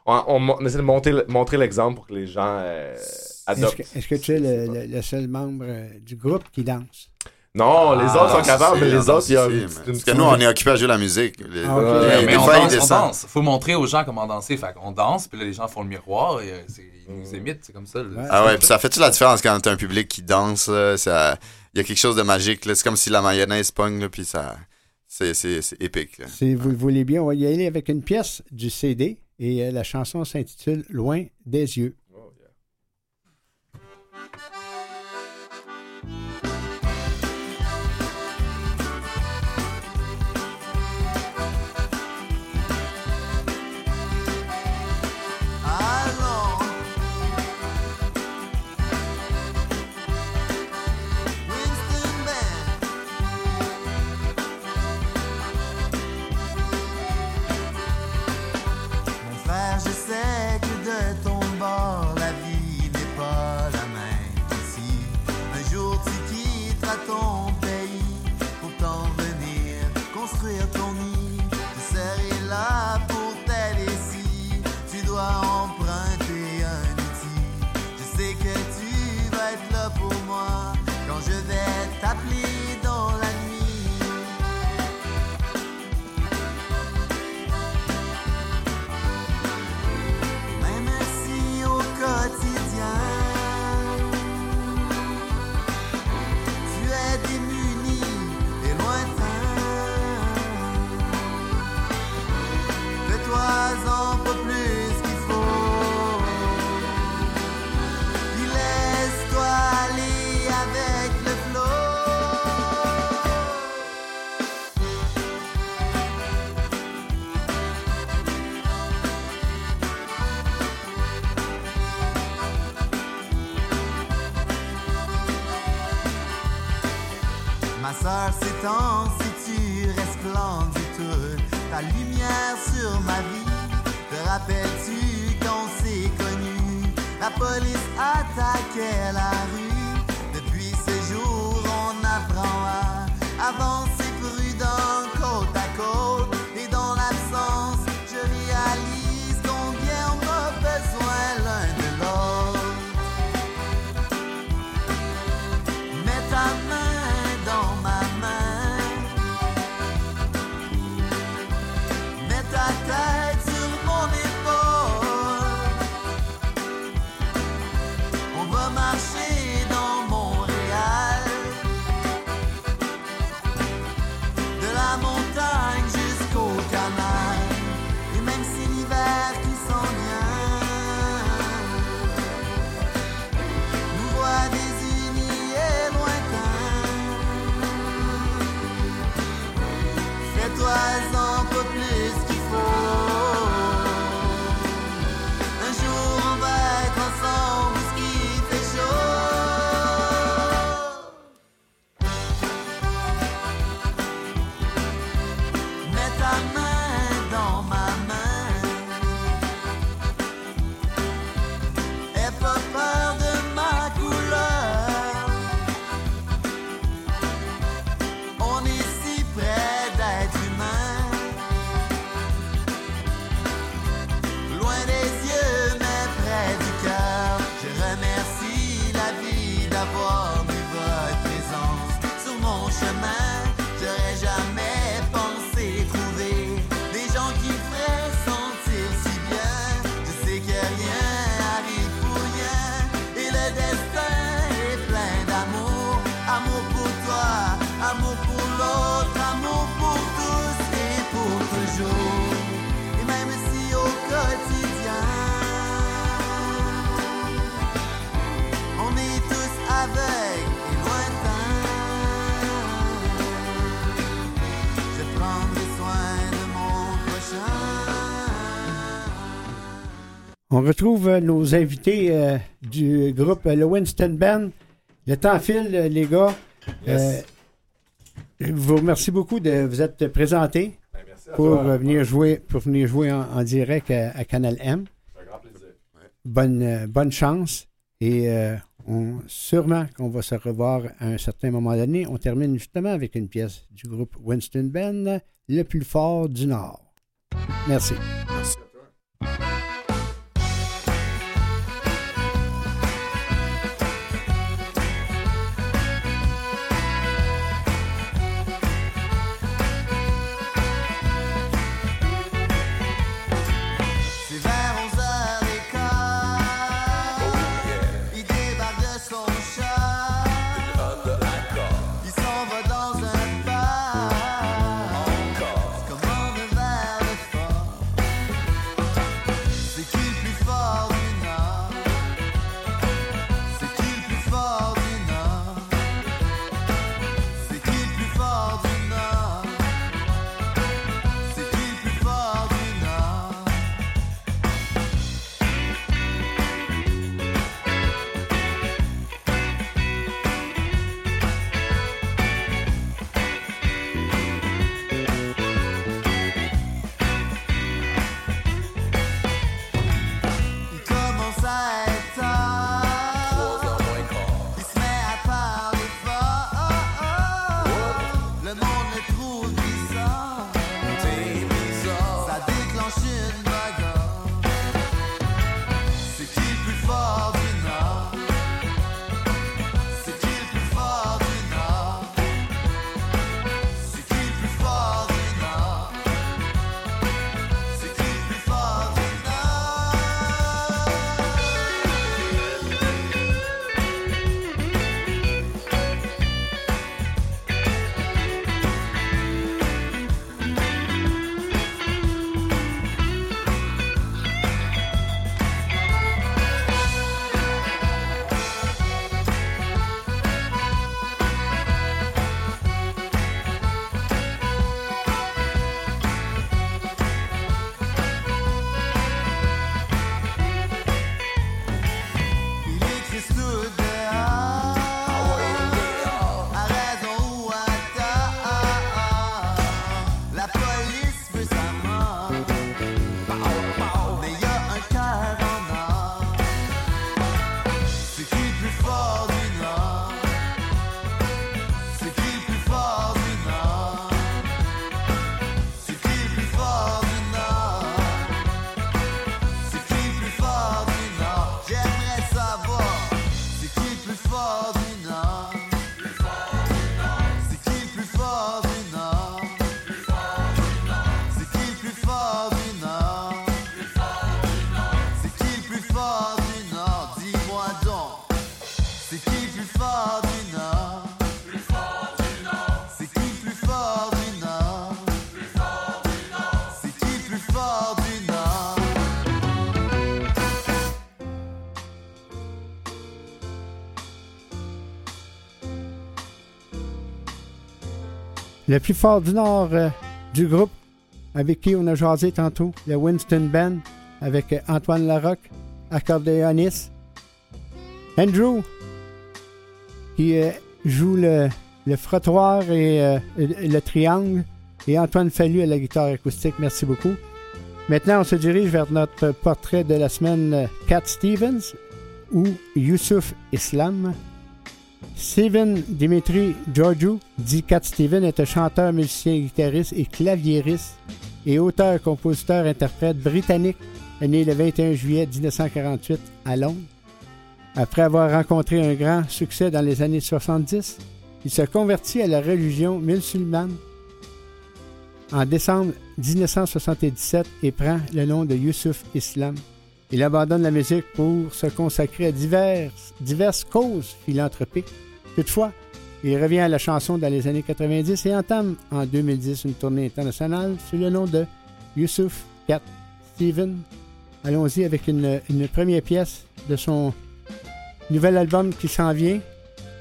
On, on- on essaie de monter, montrer l'exemple pour que les gens euh, Est-ce adoptent. que, est-ce que tu es le, le- le seul membre euh, du groupe qui danse? Non, les autres sont capables, mais les autres, il y a Ah, Parce que nous, on est occupés à jouer la musique. Les- Ah, mais on danse, on descendent. danse. Faut montrer aux gens comment danser. Fait qu'on danse, puis là, les gens font le miroir et euh, c'est- ils nous imitent. C'est comme ça. Ah ouais, puis ça fait-tu la différence quand t'as un public qui danse, là, ça... Il y a quelque chose de magique, là. C'est comme si la mayonnaise pogne, puis ça... C'est, c'est, c'est épique, là. Si vous le voulez bien, on va y aller avec une pièce du CD et euh, la chanson s'intitule Loin des yeux. On retrouve euh, nos invités euh, du groupe euh, le Winston Band. Le temps file, les gars. Yes. Euh, je vous remercie beaucoup de vous être présentés Ben, à pour, toi. venir jouer, pour venir jouer en, en direct à, à Canal M. Un grand plaisir. Bonne, bonne chance. Et euh, on, sûrement qu'on va se revoir à un certain moment donné. On termine justement avec une pièce du groupe Winston Band, le plus fort du Nord. Merci. Merci. C'est Le plus fort du Nord euh, du groupe avec qui on a jasé tantôt, le Winston Band, avec euh, Antoine Larocque, accordéoniste. Andrew, qui euh, joue le, le frottoir et le, le triangle. Et Antoine Fallu à la guitare acoustique. Merci beaucoup. Maintenant, on se dirige vers notre portrait de la semaine, Cat Stevens ou Youssouf Islam. Steven Dimitri Georgiou, dit Cat Steven, est un chanteur, musicien, guitariste et claviériste et auteur, compositeur, interprète britannique, né le 21 juillet 1948 à Londres. Après avoir rencontré un grand succès dans les années 70, il se convertit à la religion musulmane en décembre 1977 et prend le nom de Youssouf Islam. Il abandonne la musique pour se consacrer à diverses causes philanthropiques. Toutefois, il revient à la chanson dans les années 90 et entame en 2010 une tournée internationale sous le nom de Youssouf Cat Steven. Allons-y avec une, première pièce de son nouvel album qui s'en vient,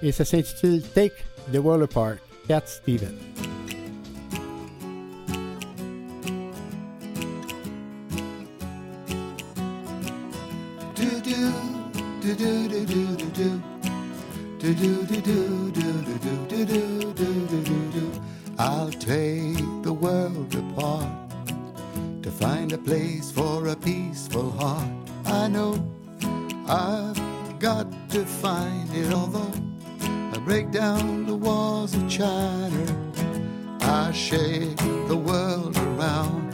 et ça s'intitule Take the World Apart, Cat do do do do do do do do do do do do do I'll take the world apart to find a place for a peaceful heart. I know I've got to find it, although I break down the walls of China. I shake the world around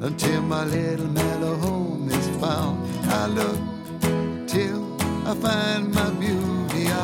until my little mellow home is found. I look till I find my beauty.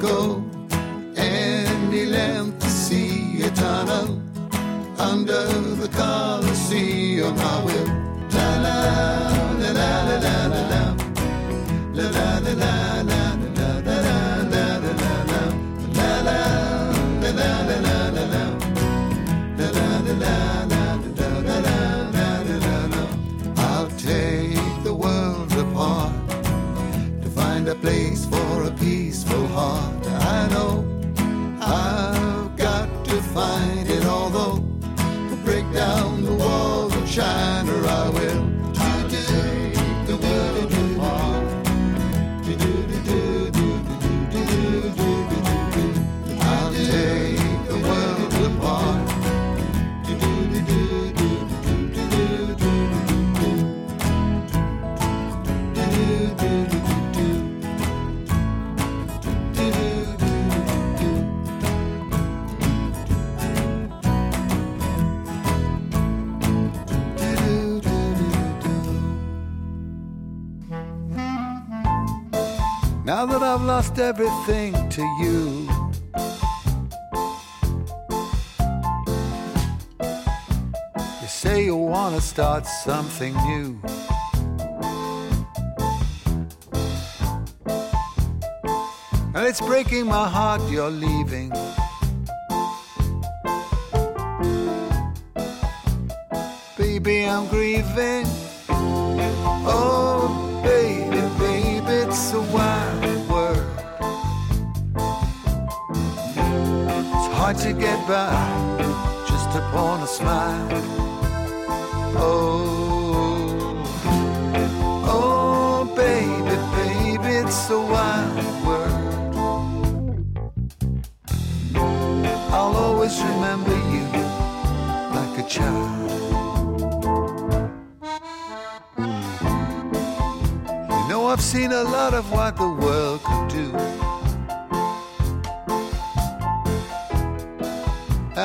Go any length to see tunnel under the Colosseum. I will. La la la la la la la la la la find it, although to break down the walls of China, lost everything to you, you say you wanna start something new. And it's breaking my heart you're leaving. Baby, I'm grieving. By just upon a smile. Oh, oh, baby, baby, it's a wild world. I'll always remember you like a child. You know, I've seen a lot of what the world could do.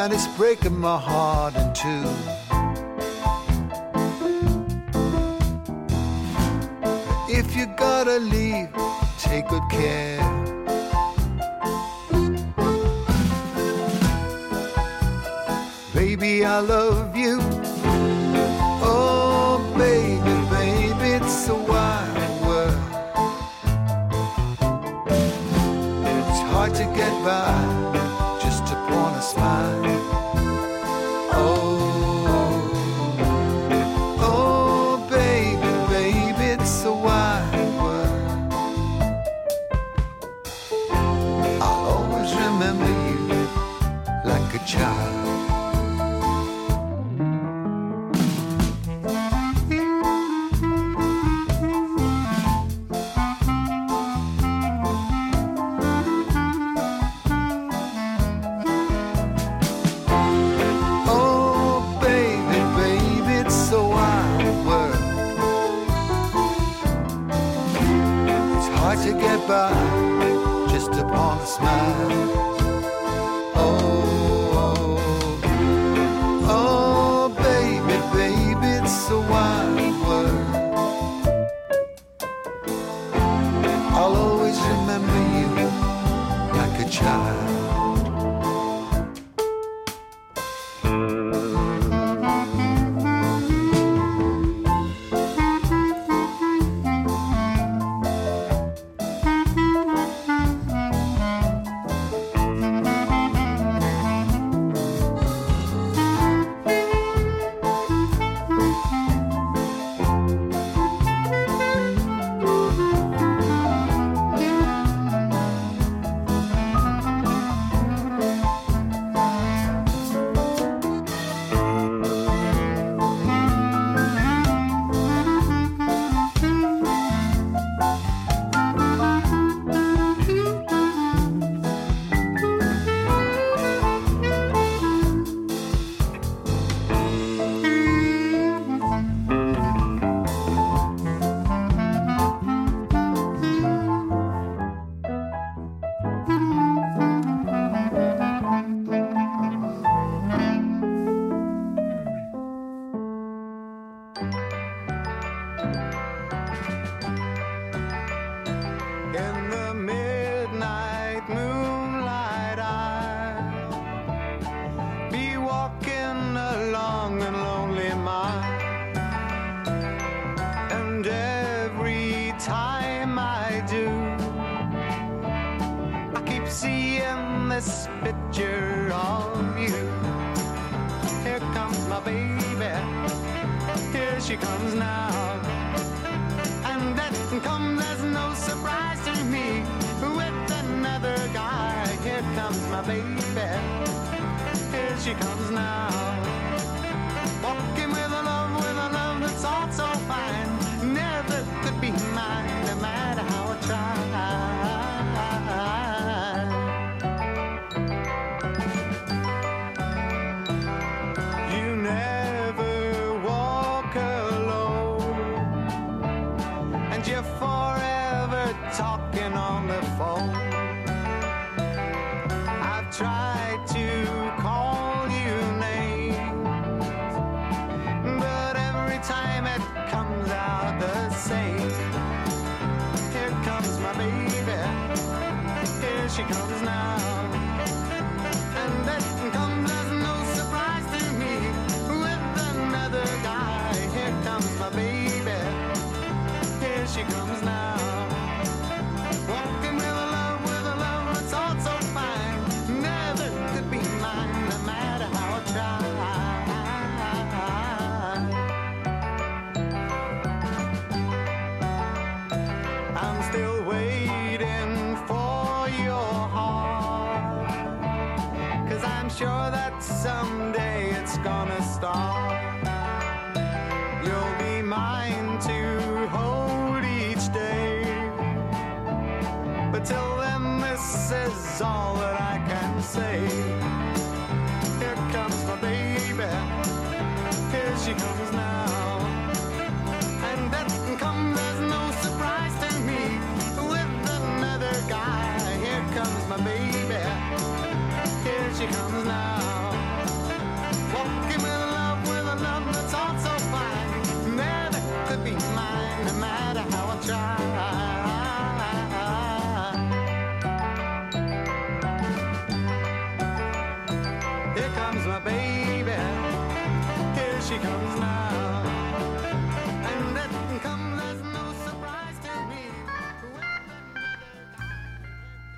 And it's breaking my heart in two. If you gotta leave, take good care. Baby, I love you.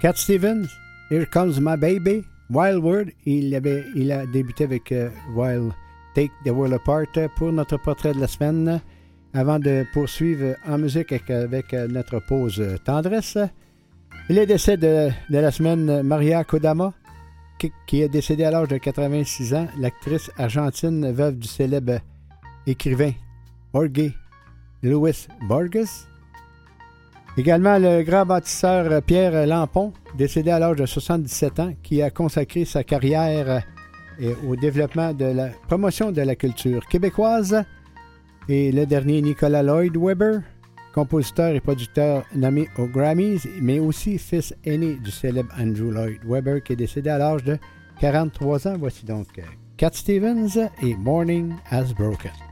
Cat Stevens, Here Comes My Baby, Wild World, il, avait, il a débuté avec euh, Wild Take the World Apart pour notre portrait de la semaine. Avant de poursuivre en musique avec, euh, notre pause tendresse, les décès de, de la semaine, Maria Kodama, qui, qui est décédée à l'âge de 86 ans, l'actrice argentine veuve du célèbre écrivain Jorge Luis Borges, Également, le grand bâtisseur euh, Pierre Lampon, décédé à l'âge de 77 ans, qui a consacré sa carrière euh, au développement de la promotion de la culture québécoise. Et le dernier, Nicolas Lloyd Webber, compositeur et producteur nommé aux Grammys, mais aussi fils aîné du célèbre Andrew Lloyd Webber, qui est décédé à l'âge de 43 ans. Voici donc euh, Cat Stevens et Morning Has Broken.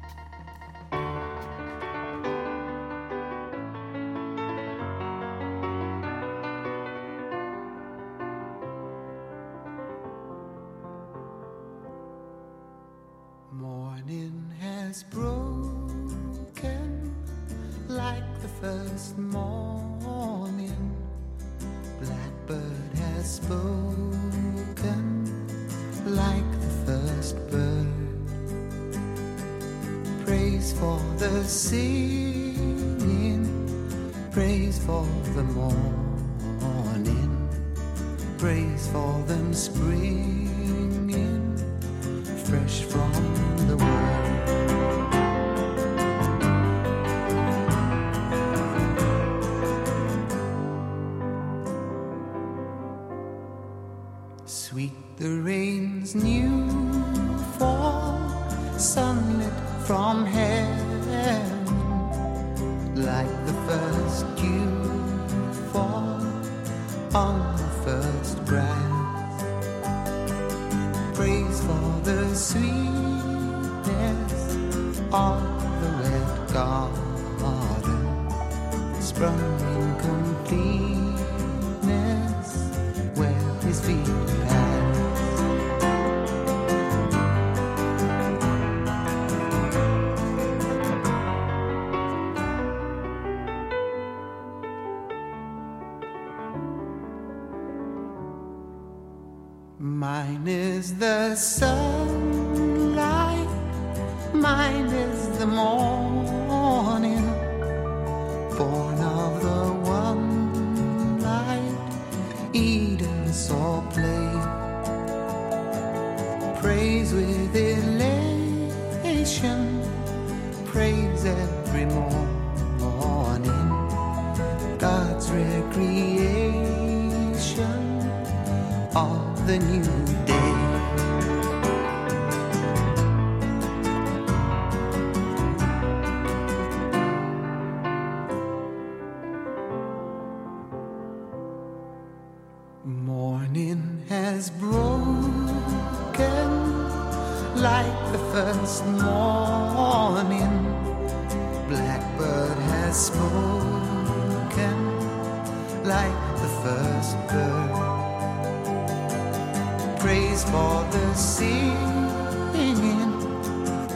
praise for the singing,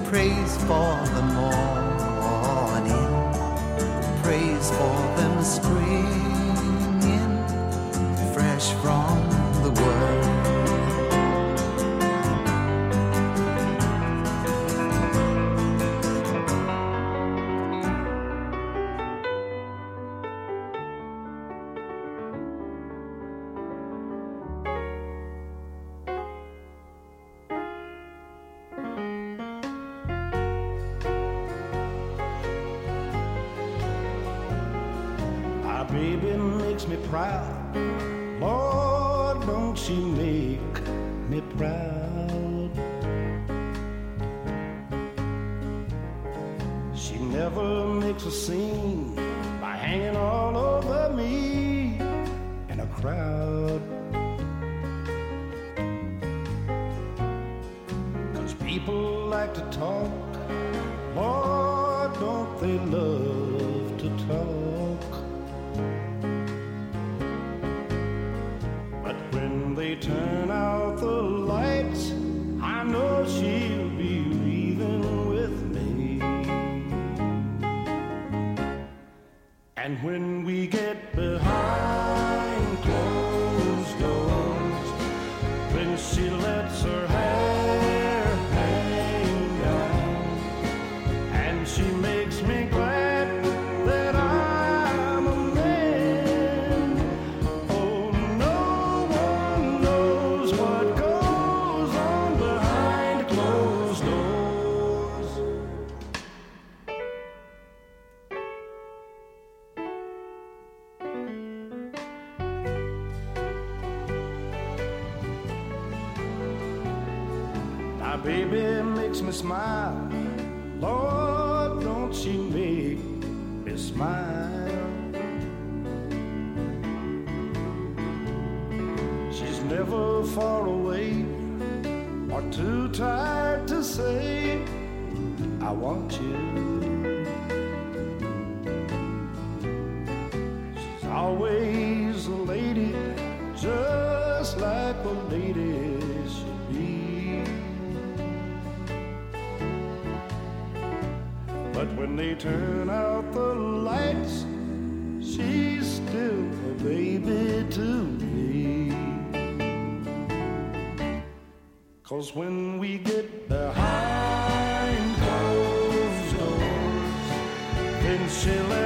praise for the morning, praise for them springing fresh from the world. Cause when we get behind closed doors, then she'll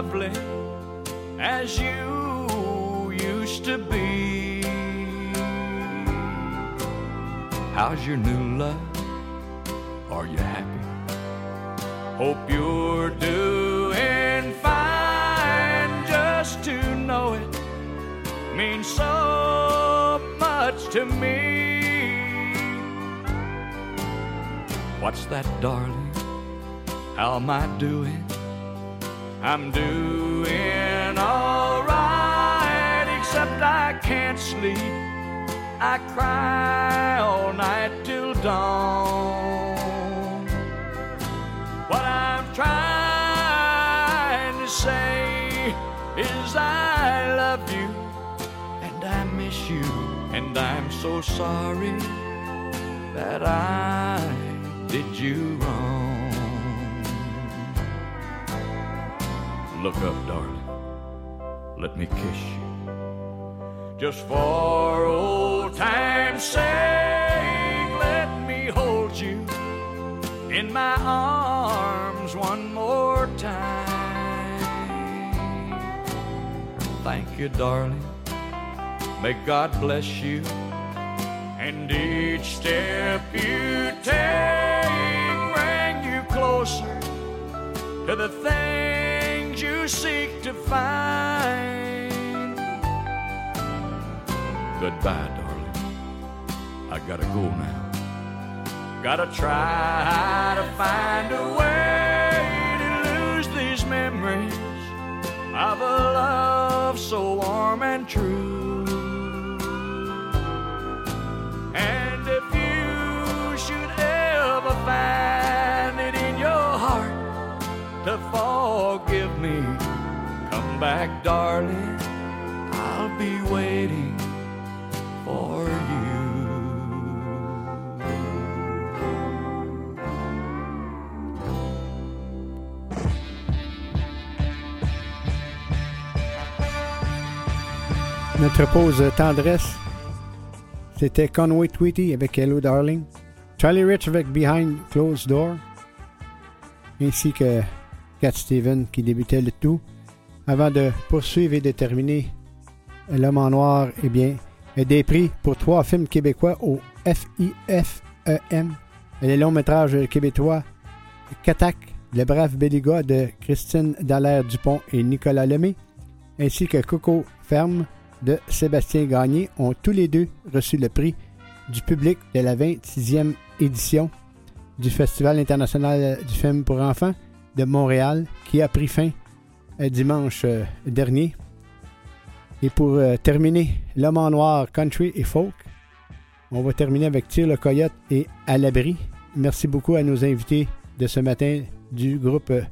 lovely as you used to be. How's your new love? Are you happy? Hope you're doing fine. Just to know it means so much to me. What's that, darling? How am I doing? I'm doing alright, except I can't sleep. I cry all night till dawn. What I'm trying to say is I love you and I miss you, and I'm so sorry that I did you wrong. Look up, darling. Let me kiss you. Just for old time's sake, let me hold you in my arms one more time. Thank you, darling. May God bless you. And each step you take bring you closer to the things you seek to find. Goodbye, darling. I gotta go now. Gotta try to find a way to lose these memories of a love so warm and true. And if you should ever find it in your heart to come back, darling. I'll be waiting for you. Notre pause tendresse, c'était Conway Tweety avec Hello Darling, Charlie Rich avec Behind Closed Door, ainsi que Cat Steven qui débutait le tout. Avant de poursuivre et de terminer, L'homme en noir, eh bien, des prix pour trois films québécois au FIFEM. Les longs métrages québécois Katak, Le brave Béliga de Christine Dallaire Dupont et Nicolas Lemay, ainsi que Coco Ferme de Sébastien Gagné ont tous les deux reçu le prix du public de la 26e édition du Festival international du film pour enfants de Montréal qui a pris fin euh, dimanche euh, dernier. Et pour euh, terminer, L'homme en noir, country et folk, on va terminer avec Tire le coyote et À l'abri. Merci beaucoup à nos invités de ce matin du groupe euh,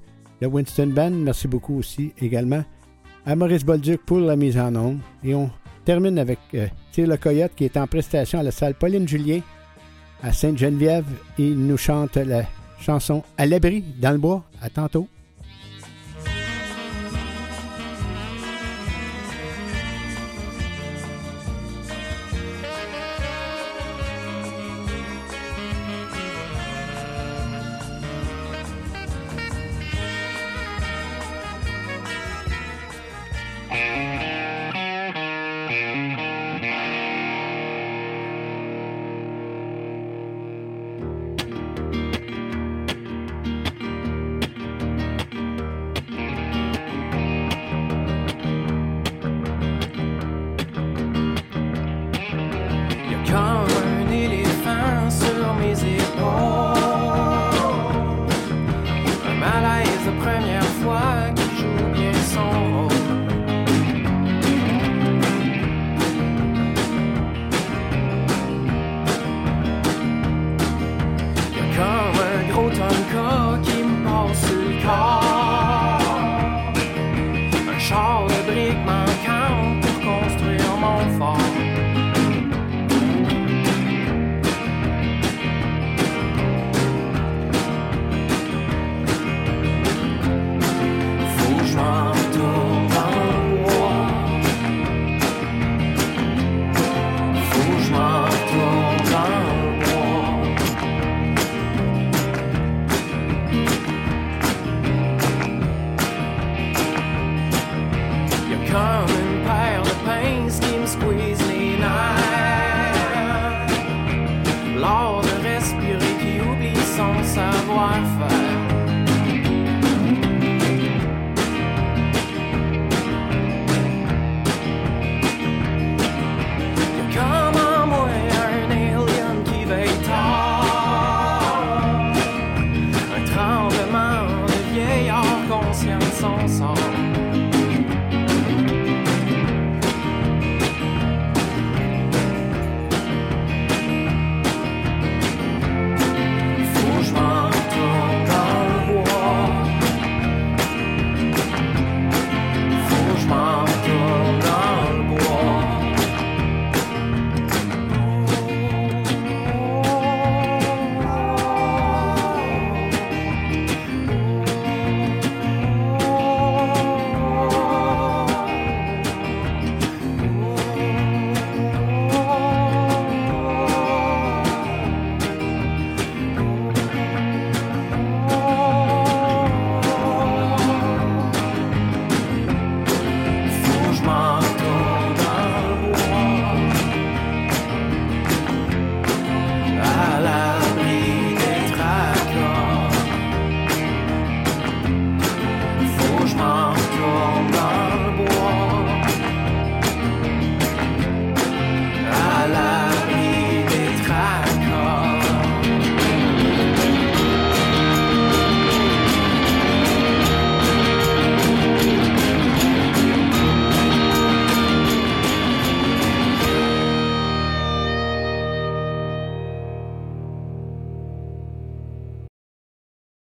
de Winston Band. Merci beaucoup aussi également à Maurice Bolduc pour la mise en onde. Et on termine avec euh, Tire le coyote qui est en prestation à la salle Pauline Julien à Sainte-Geneviève. Il nous chante la chanson À l'abri dans le bois. À tantôt.